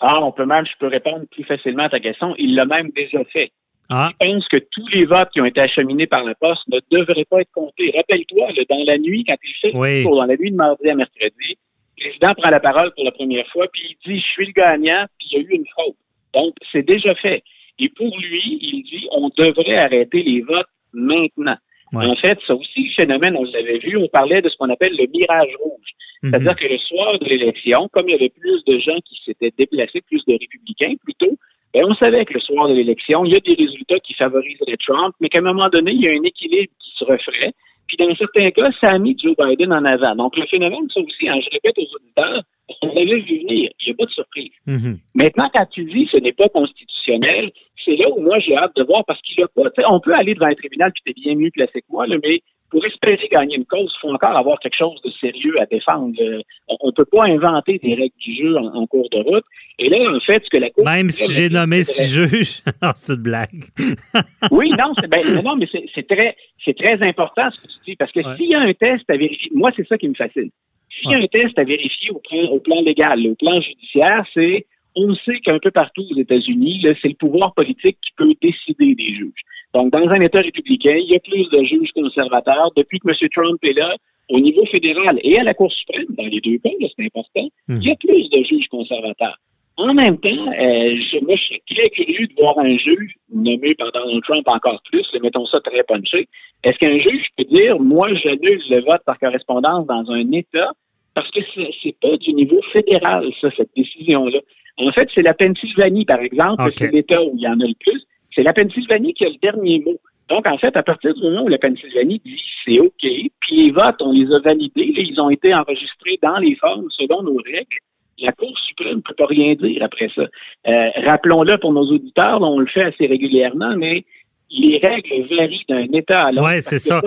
Ah, on peut même, je peux répondre plus facilement à ta question. Il l'a même déjà fait. Ah. Je pense que tous les votes qui ont été acheminés par la poste ne devraient pas être comptés. Rappelle-toi, dans la nuit, quand il fait oui. dans la nuit de mardi à mercredi, le président prend la parole pour la première fois, puis il dit Je suis le gagnant, puis il y a eu une faute. Donc, c'est déjà fait. Et pour lui, il dit On devrait arrêter les votes maintenant. En fait, ça aussi, le phénomène, on l'avait vu, on parlait de ce qu'on appelle le mirage rouge. Mhm. C'est-à-dire que le soir de l'élection, comme il y avait plus de gens qui s'étaient déplacés, plus de républicains plutôt, on savait que le soir de l'élection, il y a des résultats qui favoriseraient Trump, mais qu'à un moment donné, il y a un équilibre qui se referait. Puis dans certains cas, ça a mis Joe Biden en avant. Donc le phénomène, ça aussi, hein, je répète aux auditeurs, on l'avait vu venir. Il n'y a pas de surprise. Mm-hmm. Maintenant, quand tu dis que ce n'est pas constitutionnel, c'est là où moi j'ai hâte de voir parce qu'il a pas. On peut aller devant un tribunal, puis t'es bien mieux placé que moi, là, mais pour espérer gagner une cause, il faut encore avoir quelque chose de sérieux à défendre. Euh, on ne peut pas inventer des règles du jeu en, cours de route. Et là, en fait, ce que la Cour... Même si j'ai nommé six juges, c'est une blague. oui, non, ben, non mais c'est très, très important ce que tu dis, parce que s'il y a un test à vérifier, moi, c'est ça qui me fascine. S'il y a un test à vérifier au plan, au plan légal, au plan judiciaire, c'est on sait qu'un peu partout aux États-Unis, c'est le pouvoir politique qui peut décider des juges. Donc, dans un État républicain, il y a plus de juges conservateurs. Depuis que M. Trump est là, au niveau fédéral et à la Cour suprême, dans les deux cas, c'est important, hmm. il y a plus de juges conservateurs. En même temps, euh, je, moi, je suis très curieux de voir un juge nommé par Donald Trump encore plus, mettons ça très punché. Est-ce qu'un juge peut dire, moi, j'annule le vote par correspondance dans un État parce que c'est pas du niveau fédéral, ça, cette décision-là? En fait, c'est la Pennsylvanie, par exemple, c'est l'État où il y en a le plus. C'est la Pennsylvanie qui a le dernier mot. Donc, en fait, à partir du moment où la Pennsylvanie dit c'est OK, puis les votes, on les a validés, ils ont été enregistrés dans les formes selon nos règles, la Cour suprême ne peut pas rien dire après ça. Euh, rappelons-le pour nos auditeurs, on le fait assez régulièrement, mais les règles varient d'un État à l'autre. Oui, c'est ça.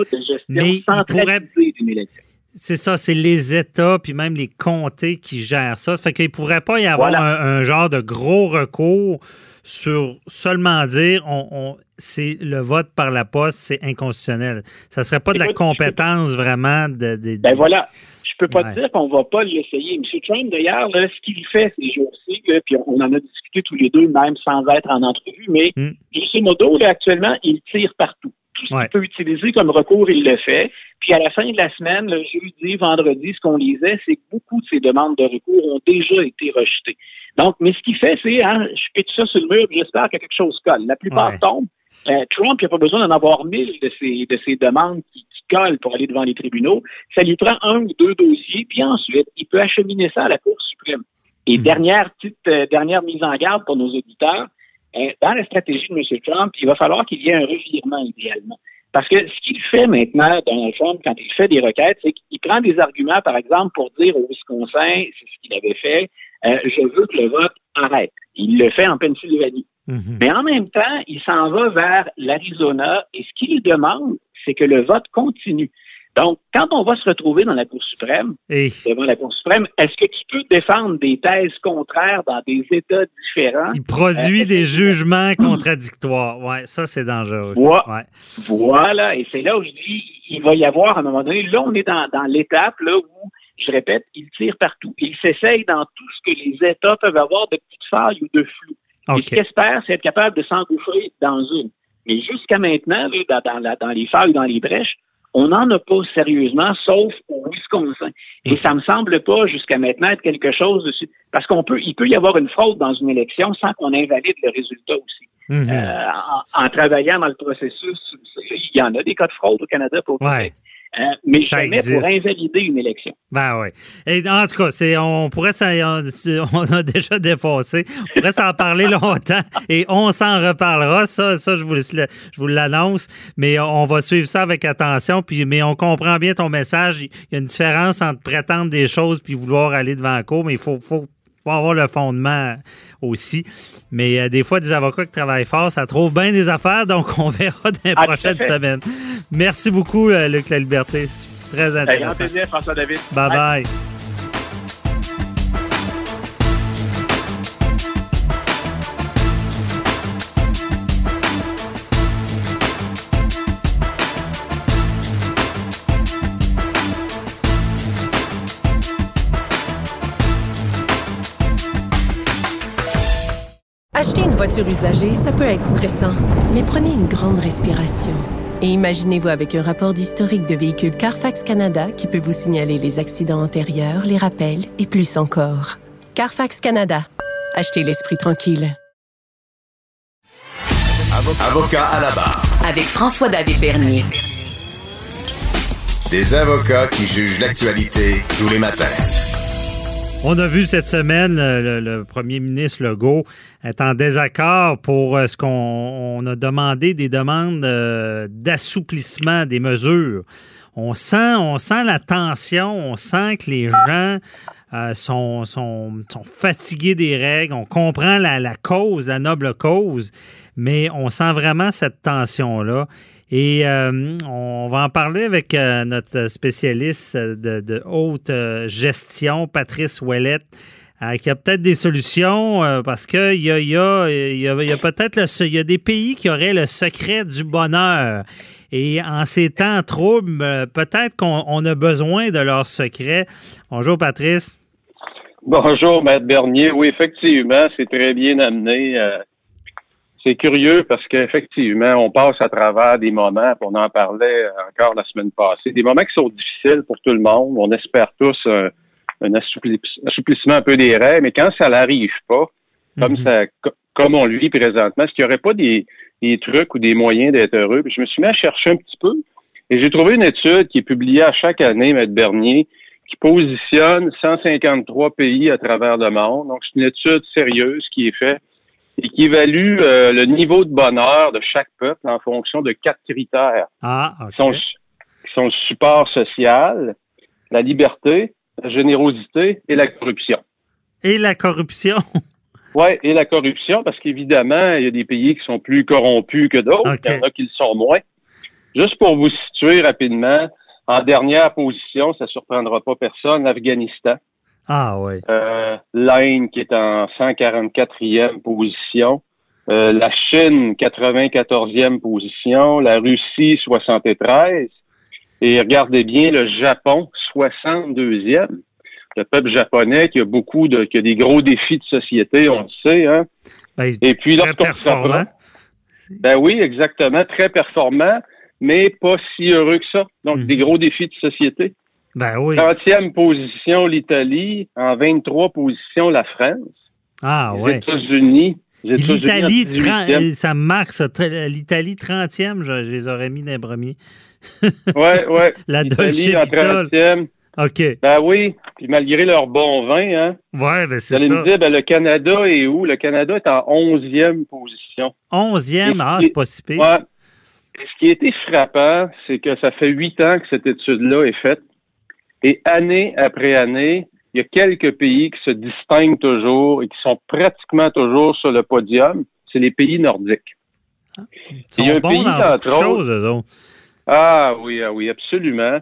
mais il pourrait... C'est ça, c'est les États puis même les comtés qui gèrent ça. Fait qu'il ne pourrait pas y avoir un, genre de gros recours sur seulement dire on, c'est le vote par la poste, c'est inconstitutionnel. Ça serait pas de la compétence vraiment de, Ben voilà. peux pas te dire qu'on va pas l'essayer. M. Trump, d'ailleurs, ce qu'il fait ces jours-ci, puis on en a discuté tous les deux, même sans être en entrevue, mais mm. grosso modo, actuellement, il tire partout. Tout ce qu'il peut utiliser comme recours, il le fait. Puis à la fin de la semaine, le jeudi, vendredi, ce qu'on lisait, c'est que beaucoup de ces demandes de recours ont déjà été rejetées. Donc, mais ce qu'il fait, c'est, hein, je pitch ça sur le mur, j'espère que quelque chose colle. La plupart tombent. Euh, Trump n'a pas besoin d'en avoir mille de ces, de ces demandes qui, collent pour aller devant les tribunaux. Ça lui prend un ou deux dossiers, puis ensuite, il peut acheminer ça à la Cour suprême. Et mhm. dernière petite euh, dernière mise en garde pour nos auditeurs, dans la stratégie de M. Trump, il va falloir qu'il y ait un revirement idéalement. Parce que ce qu'il fait maintenant, Donald Trump, quand il fait des requêtes, c'est qu'il prend des arguments, par exemple, pour dire au Wisconsin, c'est ce qu'il avait fait, je veux que le vote arrête. Il le fait en Pennsylvanie. Mhm. Mais en même temps, il s'en va vers l'Arizona et ce qu'il demande, c'est que le vote continue. Donc, quand on va se retrouver dans la Cour suprême, devant la Cour suprême, est-ce que tu peux défendre des thèses contraires dans des États différents? Il produit euh, des jugements contradictoires. Oui, ça, c'est dangereux. Voilà. Et c'est là où je dis, il va y avoir à un moment donné, là, on est dans, dans l'étape là où, je répète, il tire partout. Il s'essaye dans tout ce que les États peuvent avoir de petites failles ou de flou. Et ce qu'il espère, c'est être capable de s'engouffrer dans une. Mais jusqu'à maintenant, dans, dans, les failles, dans les brèches, on n'en a pas sérieusement, sauf au Wisconsin. Et ça me semble pas jusqu'à maintenant être quelque chose de parce qu'on peut, il peut y avoir une fraude dans une élection sans qu'on invalide le résultat aussi. Mhm. Euh, en, travaillant dans le processus, il y en a des cas de fraude au Canada pour ouais. Euh, mais jamais pour invalider une élection. Ben oui. Et en tout cas, c'est, on pourrait on, a déjà défoncé. On pourrait s'en parler longtemps et on s'en reparlera. Ça, ça je vous, je vous l'annonce. Mais on va suivre ça avec attention. Puis, mais on comprend bien ton message. Il y a une différence entre prétendre des choses puis vouloir aller devant la cour, mais il faut, faut faut avoir le fondement aussi. Mais euh, des fois, des avocats qui travaillent fort, ça trouve bien des affaires, donc on verra dans les ah, prochaines semaines. Merci beaucoup, euh, Luc La Liberté. Très intéressant. Avec plaisir, François David. bye. bye. Acheter une voiture usagée, ça peut être stressant, mais prenez une grande respiration. Et imaginez-vous avec un rapport d'historique de véhicule Carfax Canada qui peut vous signaler les accidents antérieurs, les rappels et plus encore. Carfax Canada. Achetez l'esprit tranquille. Avocat à la barre. Avec François-David Bernier. Des avocats qui jugent l'actualité tous les matins. On a vu cette semaine le, premier ministre Legault être en désaccord pour euh, ce qu'on a demandé des demandes euh, d'assouplissement des mesures. On sent, on sent la tension, on sent que les gens euh, sont, fatigués des règles. On comprend la, cause, la noble cause, mais on sent vraiment cette tension-là. Et euh, on va en parler avec euh, notre spécialiste de, haute gestion, Patrice Ouellette, qui a peut-être des solutions parce qu'il y a, peut-être y a des pays qui auraient le secret du bonheur. Et en ces temps troubles, peut-être qu'on a besoin de leur secret. Bonjour, Patrice. Bonjour, Maître Bernier. Oui, effectivement, c'est très bien amené c'est curieux parce qu'effectivement, on passe à travers des moments, on en parlait encore la semaine passée, des moments qui sont difficiles pour tout le monde. On espère tous un, assouplissement un peu des règles, mais quand ça n'arrive pas, comme mhm. ça, comme on le vit présentement, est-ce qu'il n'y aurait pas des, trucs ou des moyens d'être heureux? je me suis mis à chercher un petit peu et j'ai trouvé une étude qui est publiée à chaque année, Maître Bernier, qui positionne 153 pays à travers le monde. Donc, c'est une étude sérieuse qui est faite et qui évalue euh, le niveau de bonheur de chaque peuple en fonction de quatre critères. Ah, Son, son support social, la liberté, la générosité et la corruption. Et la corruption? Oui, et la corruption, parce qu'évidemment, il y a des pays qui sont plus corrompus que d'autres, il y en a qui le sont moins. Juste pour vous situer rapidement, en dernière position, ça ne surprendra pas personne, l'Afghanistan. Ah oui. Euh, L'Inde qui est en 144e position. Euh, la Chine, 94e position. La Russie, 73. Et regardez bien le Japon, 62e. Le peuple japonais qui a beaucoup de, qui a des gros défis de société, on le sait, hein. Ben, Et puis très performant. Ben oui, exactement, très performant, mais pas si heureux que ça. Donc, Mhm. des gros défis de société. Ben oui. 30e position, l'Italie. En 23 positions, la France. Ah les ouais. États-Unis. les États-Unis L'Italie, 18e. 30 ça marque ça. L'Italie 30e, je, je les aurais mis dans les premiers. Ouais, ouais. La Dolce en Vita. 30e. OK. Ben oui. Puis malgré leur bon vin, hein. Ouais, ben Vous c'est allez ça. me dire, ben, le Canada est où? Le Canada est en 11e position. 11e, ah, c'est pas si pire. Ouais. Et ce qui a été frappant, c'est que ça fait huit ans que cette étude-là est faite. Et année après année, il y a quelques pays qui se distinguent toujours et qui sont pratiquement toujours sur le podium. C'est les pays nordiques. Ils il y a sont un bons pays, dans entre beaucoup de autres- choses, eux autres. Ah oui, ah oui, absolument.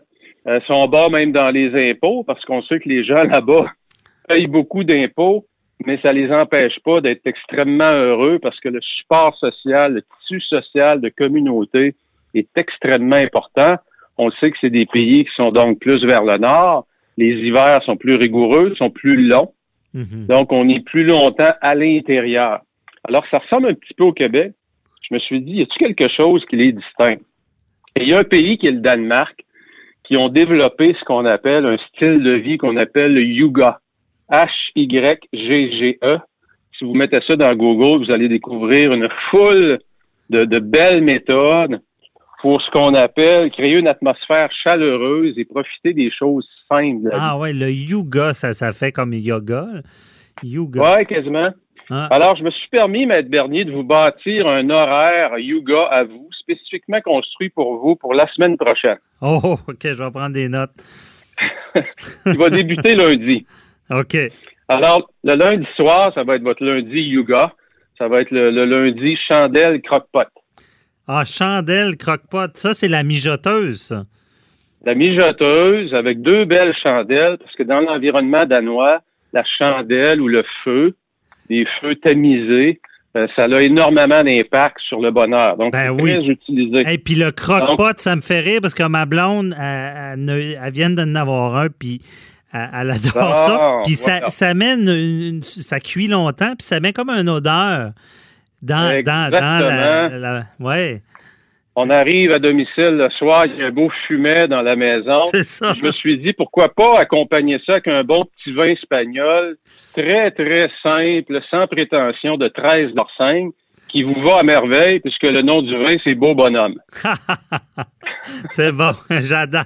Euh, Ils sont bas même dans les impôts parce qu'on sait que les gens là-bas payent beaucoup d'impôts, mais ça les empêche pas d'être extrêmement heureux parce que le support social, le tissu social de communauté est extrêmement important. On sait que c'est des pays qui sont donc plus vers le nord. Les hivers sont plus rigoureux, sont plus longs. Mhm. Donc, on est plus longtemps à l'intérieur. Alors, ça ressemble un petit peu au Québec. Je me suis dit, y a-t-il quelque chose qui les distingue? Et il y a un pays qui est le Danemark, qui ont développé ce qu'on appelle un style de vie qu'on appelle le Yuga. H-Y-G-G-E. E. Si vous mettez ça dans Google, vous allez découvrir une foule de, de belles méthodes pour ce qu'on appelle créer une atmosphère chaleureuse et profiter des choses simples. Ah ouais, le yoga, ça, ça fait comme yoga. Yoga. Ouais, quasiment. Ah. Alors, je me suis permis, Maître Bernier, de vous bâtir un horaire yoga à vous, spécifiquement construit pour vous pour la semaine prochaine. Oh, OK, je vais prendre des notes. Il va débuter lundi. OK. Alors, le lundi soir, ça va être votre lundi yoga. Ça va être le, le lundi chandelle croque-pot. Ah, chandelle, croque-pot. Ça, c'est la mijoteuse, ça. La mijoteuse avec deux belles chandelles, parce que dans l'environnement danois, la chandelle ou le feu, des feux tamisés, euh, ça a énormément d'impact sur le bonheur. Donc, Ben c'est oui. très utilisé. Et puis le croque-pot, ça me fait rire parce que ma blonde, elle, elle vient d'en avoir un, puis elle, adore Ah, ça. Puis ça, voilà. ça une- cuit longtemps, puis ça met comme une odeur dans, dans, dans la, la- Ouais, On arrive à domicile le soir, il y a un beau fumet dans la maison. c'est ça. Je me suis dit, pourquoi pas accompagner ça avec un bon petit vin espagnol, très, très simple, sans prétention, de 13 d'Orsaigne, qui vous va à merveille, puisque le nom du vin, c'est Beau Bonhomme. c'est bon, j'adore.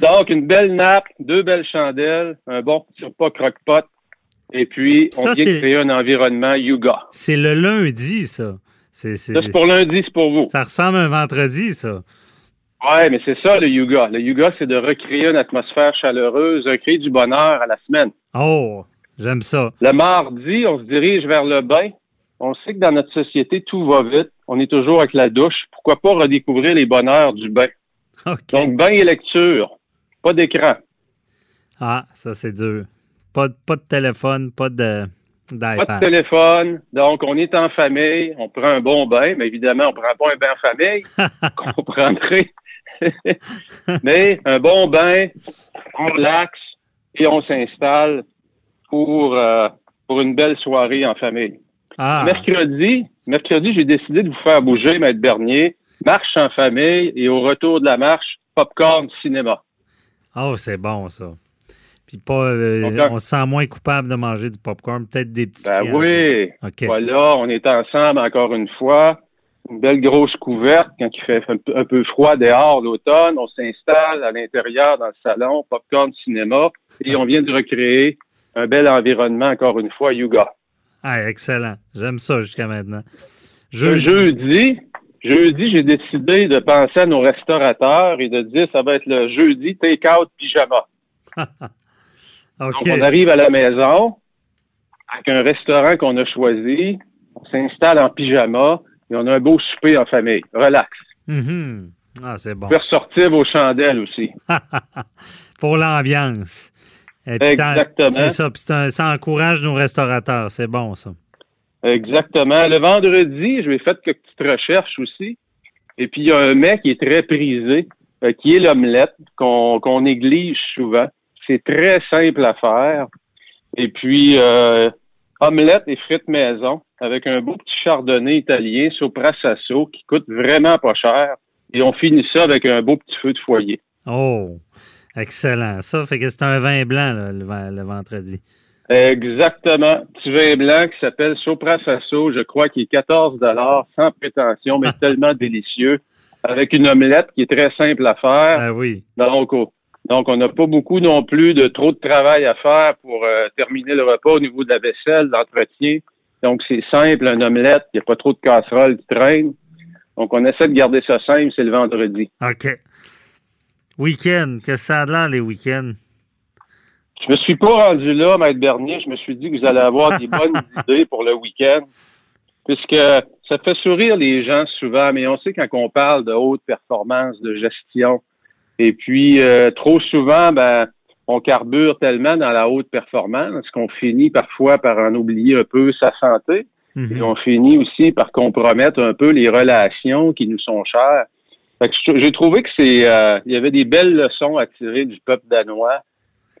Donc, une belle nappe, deux belles chandelles, un bon petit repas croque-pot, et puis on Ça, vient de créer un environnement yoga. C'est le lundi, ça. C'est, c'est- Ça, c'est pour lundi, c'est pour vous. ça ressemble à un vendredi, ça. Ouais, mais c'est ça, le yoga. Le yoga, c'est de recréer une atmosphère chaleureuse, recréer du bonheur à la semaine. Oh, j'aime ça. Le mardi, on se dirige vers le bain. On sait que dans notre société, tout va vite. On est toujours avec la douche. Pourquoi pas redécouvrir les bonheurs du bain? Donc, bain et lecture. Pas d'écran. Ah, ça, c'est dur. Pas, de- pas de téléphone, pas de, Pas de téléphone. Donc, on est en famille. On prend un bon bain. Mais évidemment, on prend pas un bain en famille. qu'on prendrait. mais un bon bain, on relaxe et on s'installe pour, euh, pour une belle soirée en famille. Ah, Mercredi, mercredi, j'ai décidé de vous faire bouger, Maître Bernier. Marche en famille et au retour de la marche, popcorn cinéma. oh, c'est bon, ça. Puis pas, euh, Donc, on se sent moins coupable de manger du popcorn, peut-être des petits. Ben oui. OK. Voilà, on est ensemble encore une fois. Une belle grosse couverte quand il fait un peu, froid dehors l'automne. On s'installe à l'intérieur dans le salon, popcorn cinéma, et on vient de recréer un bel environnement encore une fois, yoga. Ah, excellent. J'aime ça jusqu'à maintenant. Jeudi. jeudi, jeudi, j'ai décidé de penser à nos restaurateurs et de dire ça va être le jeudi take-out pyjama. Donc, on arrive à la maison avec un restaurant qu'on a choisi. On s'installe en pyjama et on a un beau souper en famille. Relax. Mhm. Ah, c'est bon. On peut ressortir vos chandelles aussi. Pour l'ambiance. Exactement. C'est ça. Ça encourage nos restaurateurs. C'est bon, ça. Exactement. Le vendredi, je vais faire quelques petites recherches aussi. Et puis, il y a un mec qui est très prisé. qui est l'omelette, qu'on néglige souvent. C'est très simple à faire. Et puis, euh, omelette et frites maison avec un beau petit chardonnay italien Soprasasso qui coûte vraiment pas cher. Et on finit ça avec un beau petit feu de foyer. Oh, excellent. Ça fait que c'est un vin blanc le, vendredi. Exactement. Petit vin blanc qui s'appelle Soprasasso. Je crois qu'il est 14 sans prétention, mais tellement délicieux. Avec une omelette qui est très simple à faire. Ah oui. Donc, donc, on n'a pas beaucoup non plus de trop de travail à faire pour euh, terminer le repas au niveau de la vaisselle, l'entretien. Donc, c'est simple, un omelette, il n'y a pas trop de casseroles qui traînent. Donc, on essaie de garder ça simple, c'est le vendredi. OK. Week-end, qu'est-ce que ça a l'air, les week-ends? Je me suis pas rendu là, Maître Bernier. Je me suis dit que vous allez avoir des bonnes idées pour le week-end. Puisque ça fait sourire les gens souvent, mais on sait quand on parle de haute performance, de gestion, et puis, euh, trop souvent, ben, on carbure tellement dans la haute performance qu'on finit parfois par en oublier un peu sa santé. Mhm. Et on finit aussi par compromettre un peu les relations qui nous sont chères. J'ai trouvé que c'est, euh, il y avait des belles leçons à tirer du peuple danois,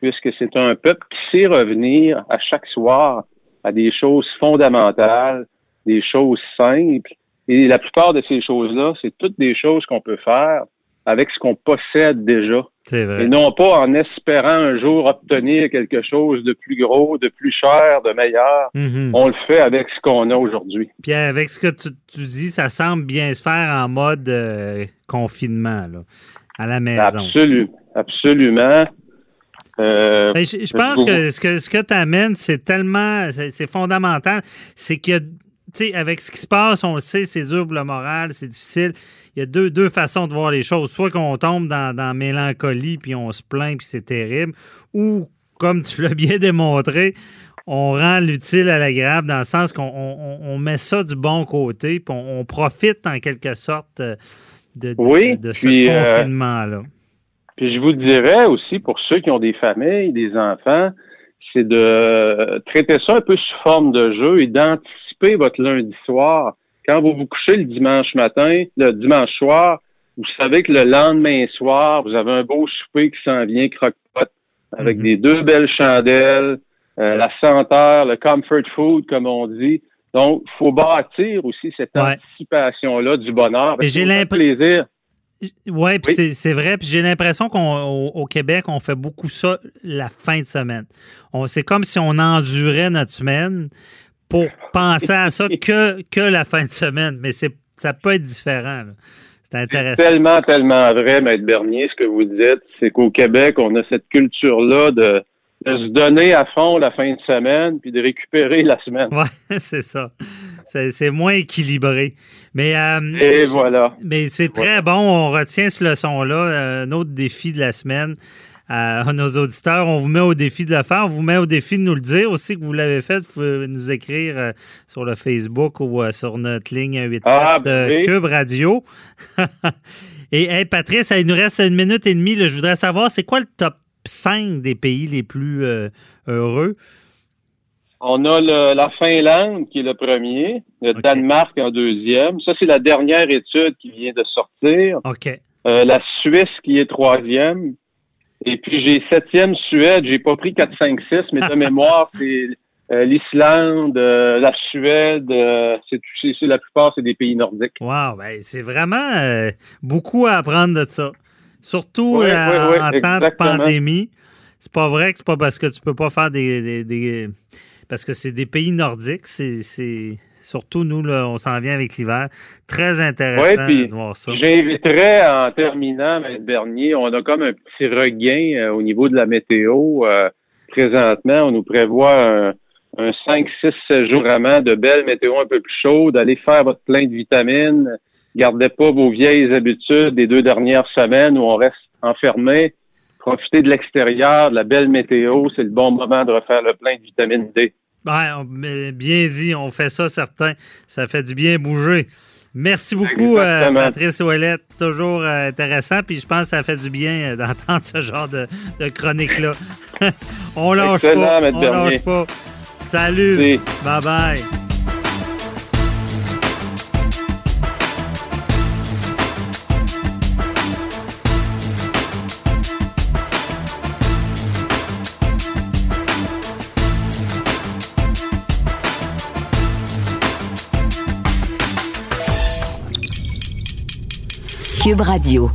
puisque c'est un peuple qui sait revenir à chaque soir à des choses fondamentales, des choses simples. Et la plupart de ces choses-là, c'est toutes des choses qu'on peut faire avec ce qu'on possède déjà. C'est vrai. Et non pas en espérant un jour obtenir quelque chose de plus gros, de plus cher, de meilleur. Mhm. On le fait avec ce qu'on a aujourd'hui. Puis avec ce que tu, dis, ça semble bien se faire en mode euh, confinement, là, à la maison. Absolument. Absolument. Euh, ben, je, pense que ce que, ce que tu amènes, c'est tellement, c'est fondamental. C'est sais, avec ce qui se passe, on le sait, c'est dur pour le moral, c'est difficile il y a deux, deux façons de voir les choses. Soit qu'on tombe dans, dans mélancolie, puis on se plaint, puis c'est terrible, ou, comme tu l'as bien démontré, on rend l'utile à l'agréable dans le sens qu'on on, met ça du bon côté, puis on, profite en quelque sorte euh, de, de, ce euh, confinement-là. Puis je vous dirais aussi, pour ceux qui ont des familles, des enfants, c'est de traiter ça un peu sous forme de jeu et d'anticiper votre lundi soir quand vous vous couchez le dimanche matin, le dimanche soir, vous savez que le lendemain soir, vous avez un beau souper qui s'en vient croque-pot avec mhm. des deux belles chandelles, euh, la senteur, le comfort food, comme on dit. Donc, il faut bâtir aussi cette anticipation-là du bonheur. Et j'ai l'impression. Ouais, oui, c'est vrai. Puis j'ai l'impression qu'au Québec, on fait beaucoup ça la fin de semaine. C'est comme si on endurait notre semaine pour penser à ça que, que la fin de semaine, mais ça peut être différent. C'est intéressant. Tellement, tellement vrai, Maître Bernier, ce que vous dites, c'est qu'au Québec, on a cette culture-là de, se donner à fond la fin de semaine puis de récupérer la semaine. Oui, c'est ça. C'est moins équilibré. Mais, euh, Et voilà. Mais c'est très bon. On retient ce leçon-là. Euh, un autre défi de la semaine à nos auditeurs. On vous met au défi de le faire. On vous met au défi de nous le dire aussi que vous l'avez fait. Vous pouvez nous écrire euh, sur le Facebook ou euh, sur notre ligne 87 ah, ben Cube Radio. Et hey, Patrice, il nous reste une minute et demie. Je voudrais savoir, c'est quoi le top 5 des pays les plus euh, heureux? On a la Finlande qui est le premier, le Danemark en deuxième. Ça, c'est la dernière étude qui vient de sortir. OK. la Suisse qui est troisième. Et puis j'ai septième Suède, j'ai pas pris 4, 5, 6, mais de mémoire, c'est euh, l'Islande, euh, la Suède, euh, c'est, la plupart, c'est des pays nordiques. Wow, ben, c'est vraiment beaucoup à apprendre de ça. Surtout en temps de pandémie. C'est pas vrai que c'est pas parce que tu peux pas faire des. des parce que c'est des pays nordiques, c'est Surtout, nous, là, on s'en vient avec l'hiver. Très intéressant de voir ça. J'inviterais, en terminant, M. Bernier, on a comme un petit regain euh, au niveau de la météo. Euh, présentement, on nous prévoit un, 5, 6, 7 jours vraiment de belles météo un peu plus chaudes. Allez faire votre plein de vitamines. Gardez pas vos vieilles habitudes des deux dernières semaines où on reste enfermé. Profitez de l'extérieur, de la belle météo. C'est le bon moment de refaire le plein de vitamine D. Ben, bien dit, on fait ça, certain. Ça fait du bien bouger. Merci beaucoup, euh, Patrice Ouellette. Toujours euh, intéressant. Puis je pense que ça fait du bien euh, d'entendre ce genre de, chronique-là. on lâche pas. On lâche pas. Salut. Bye bye. Cube Radio.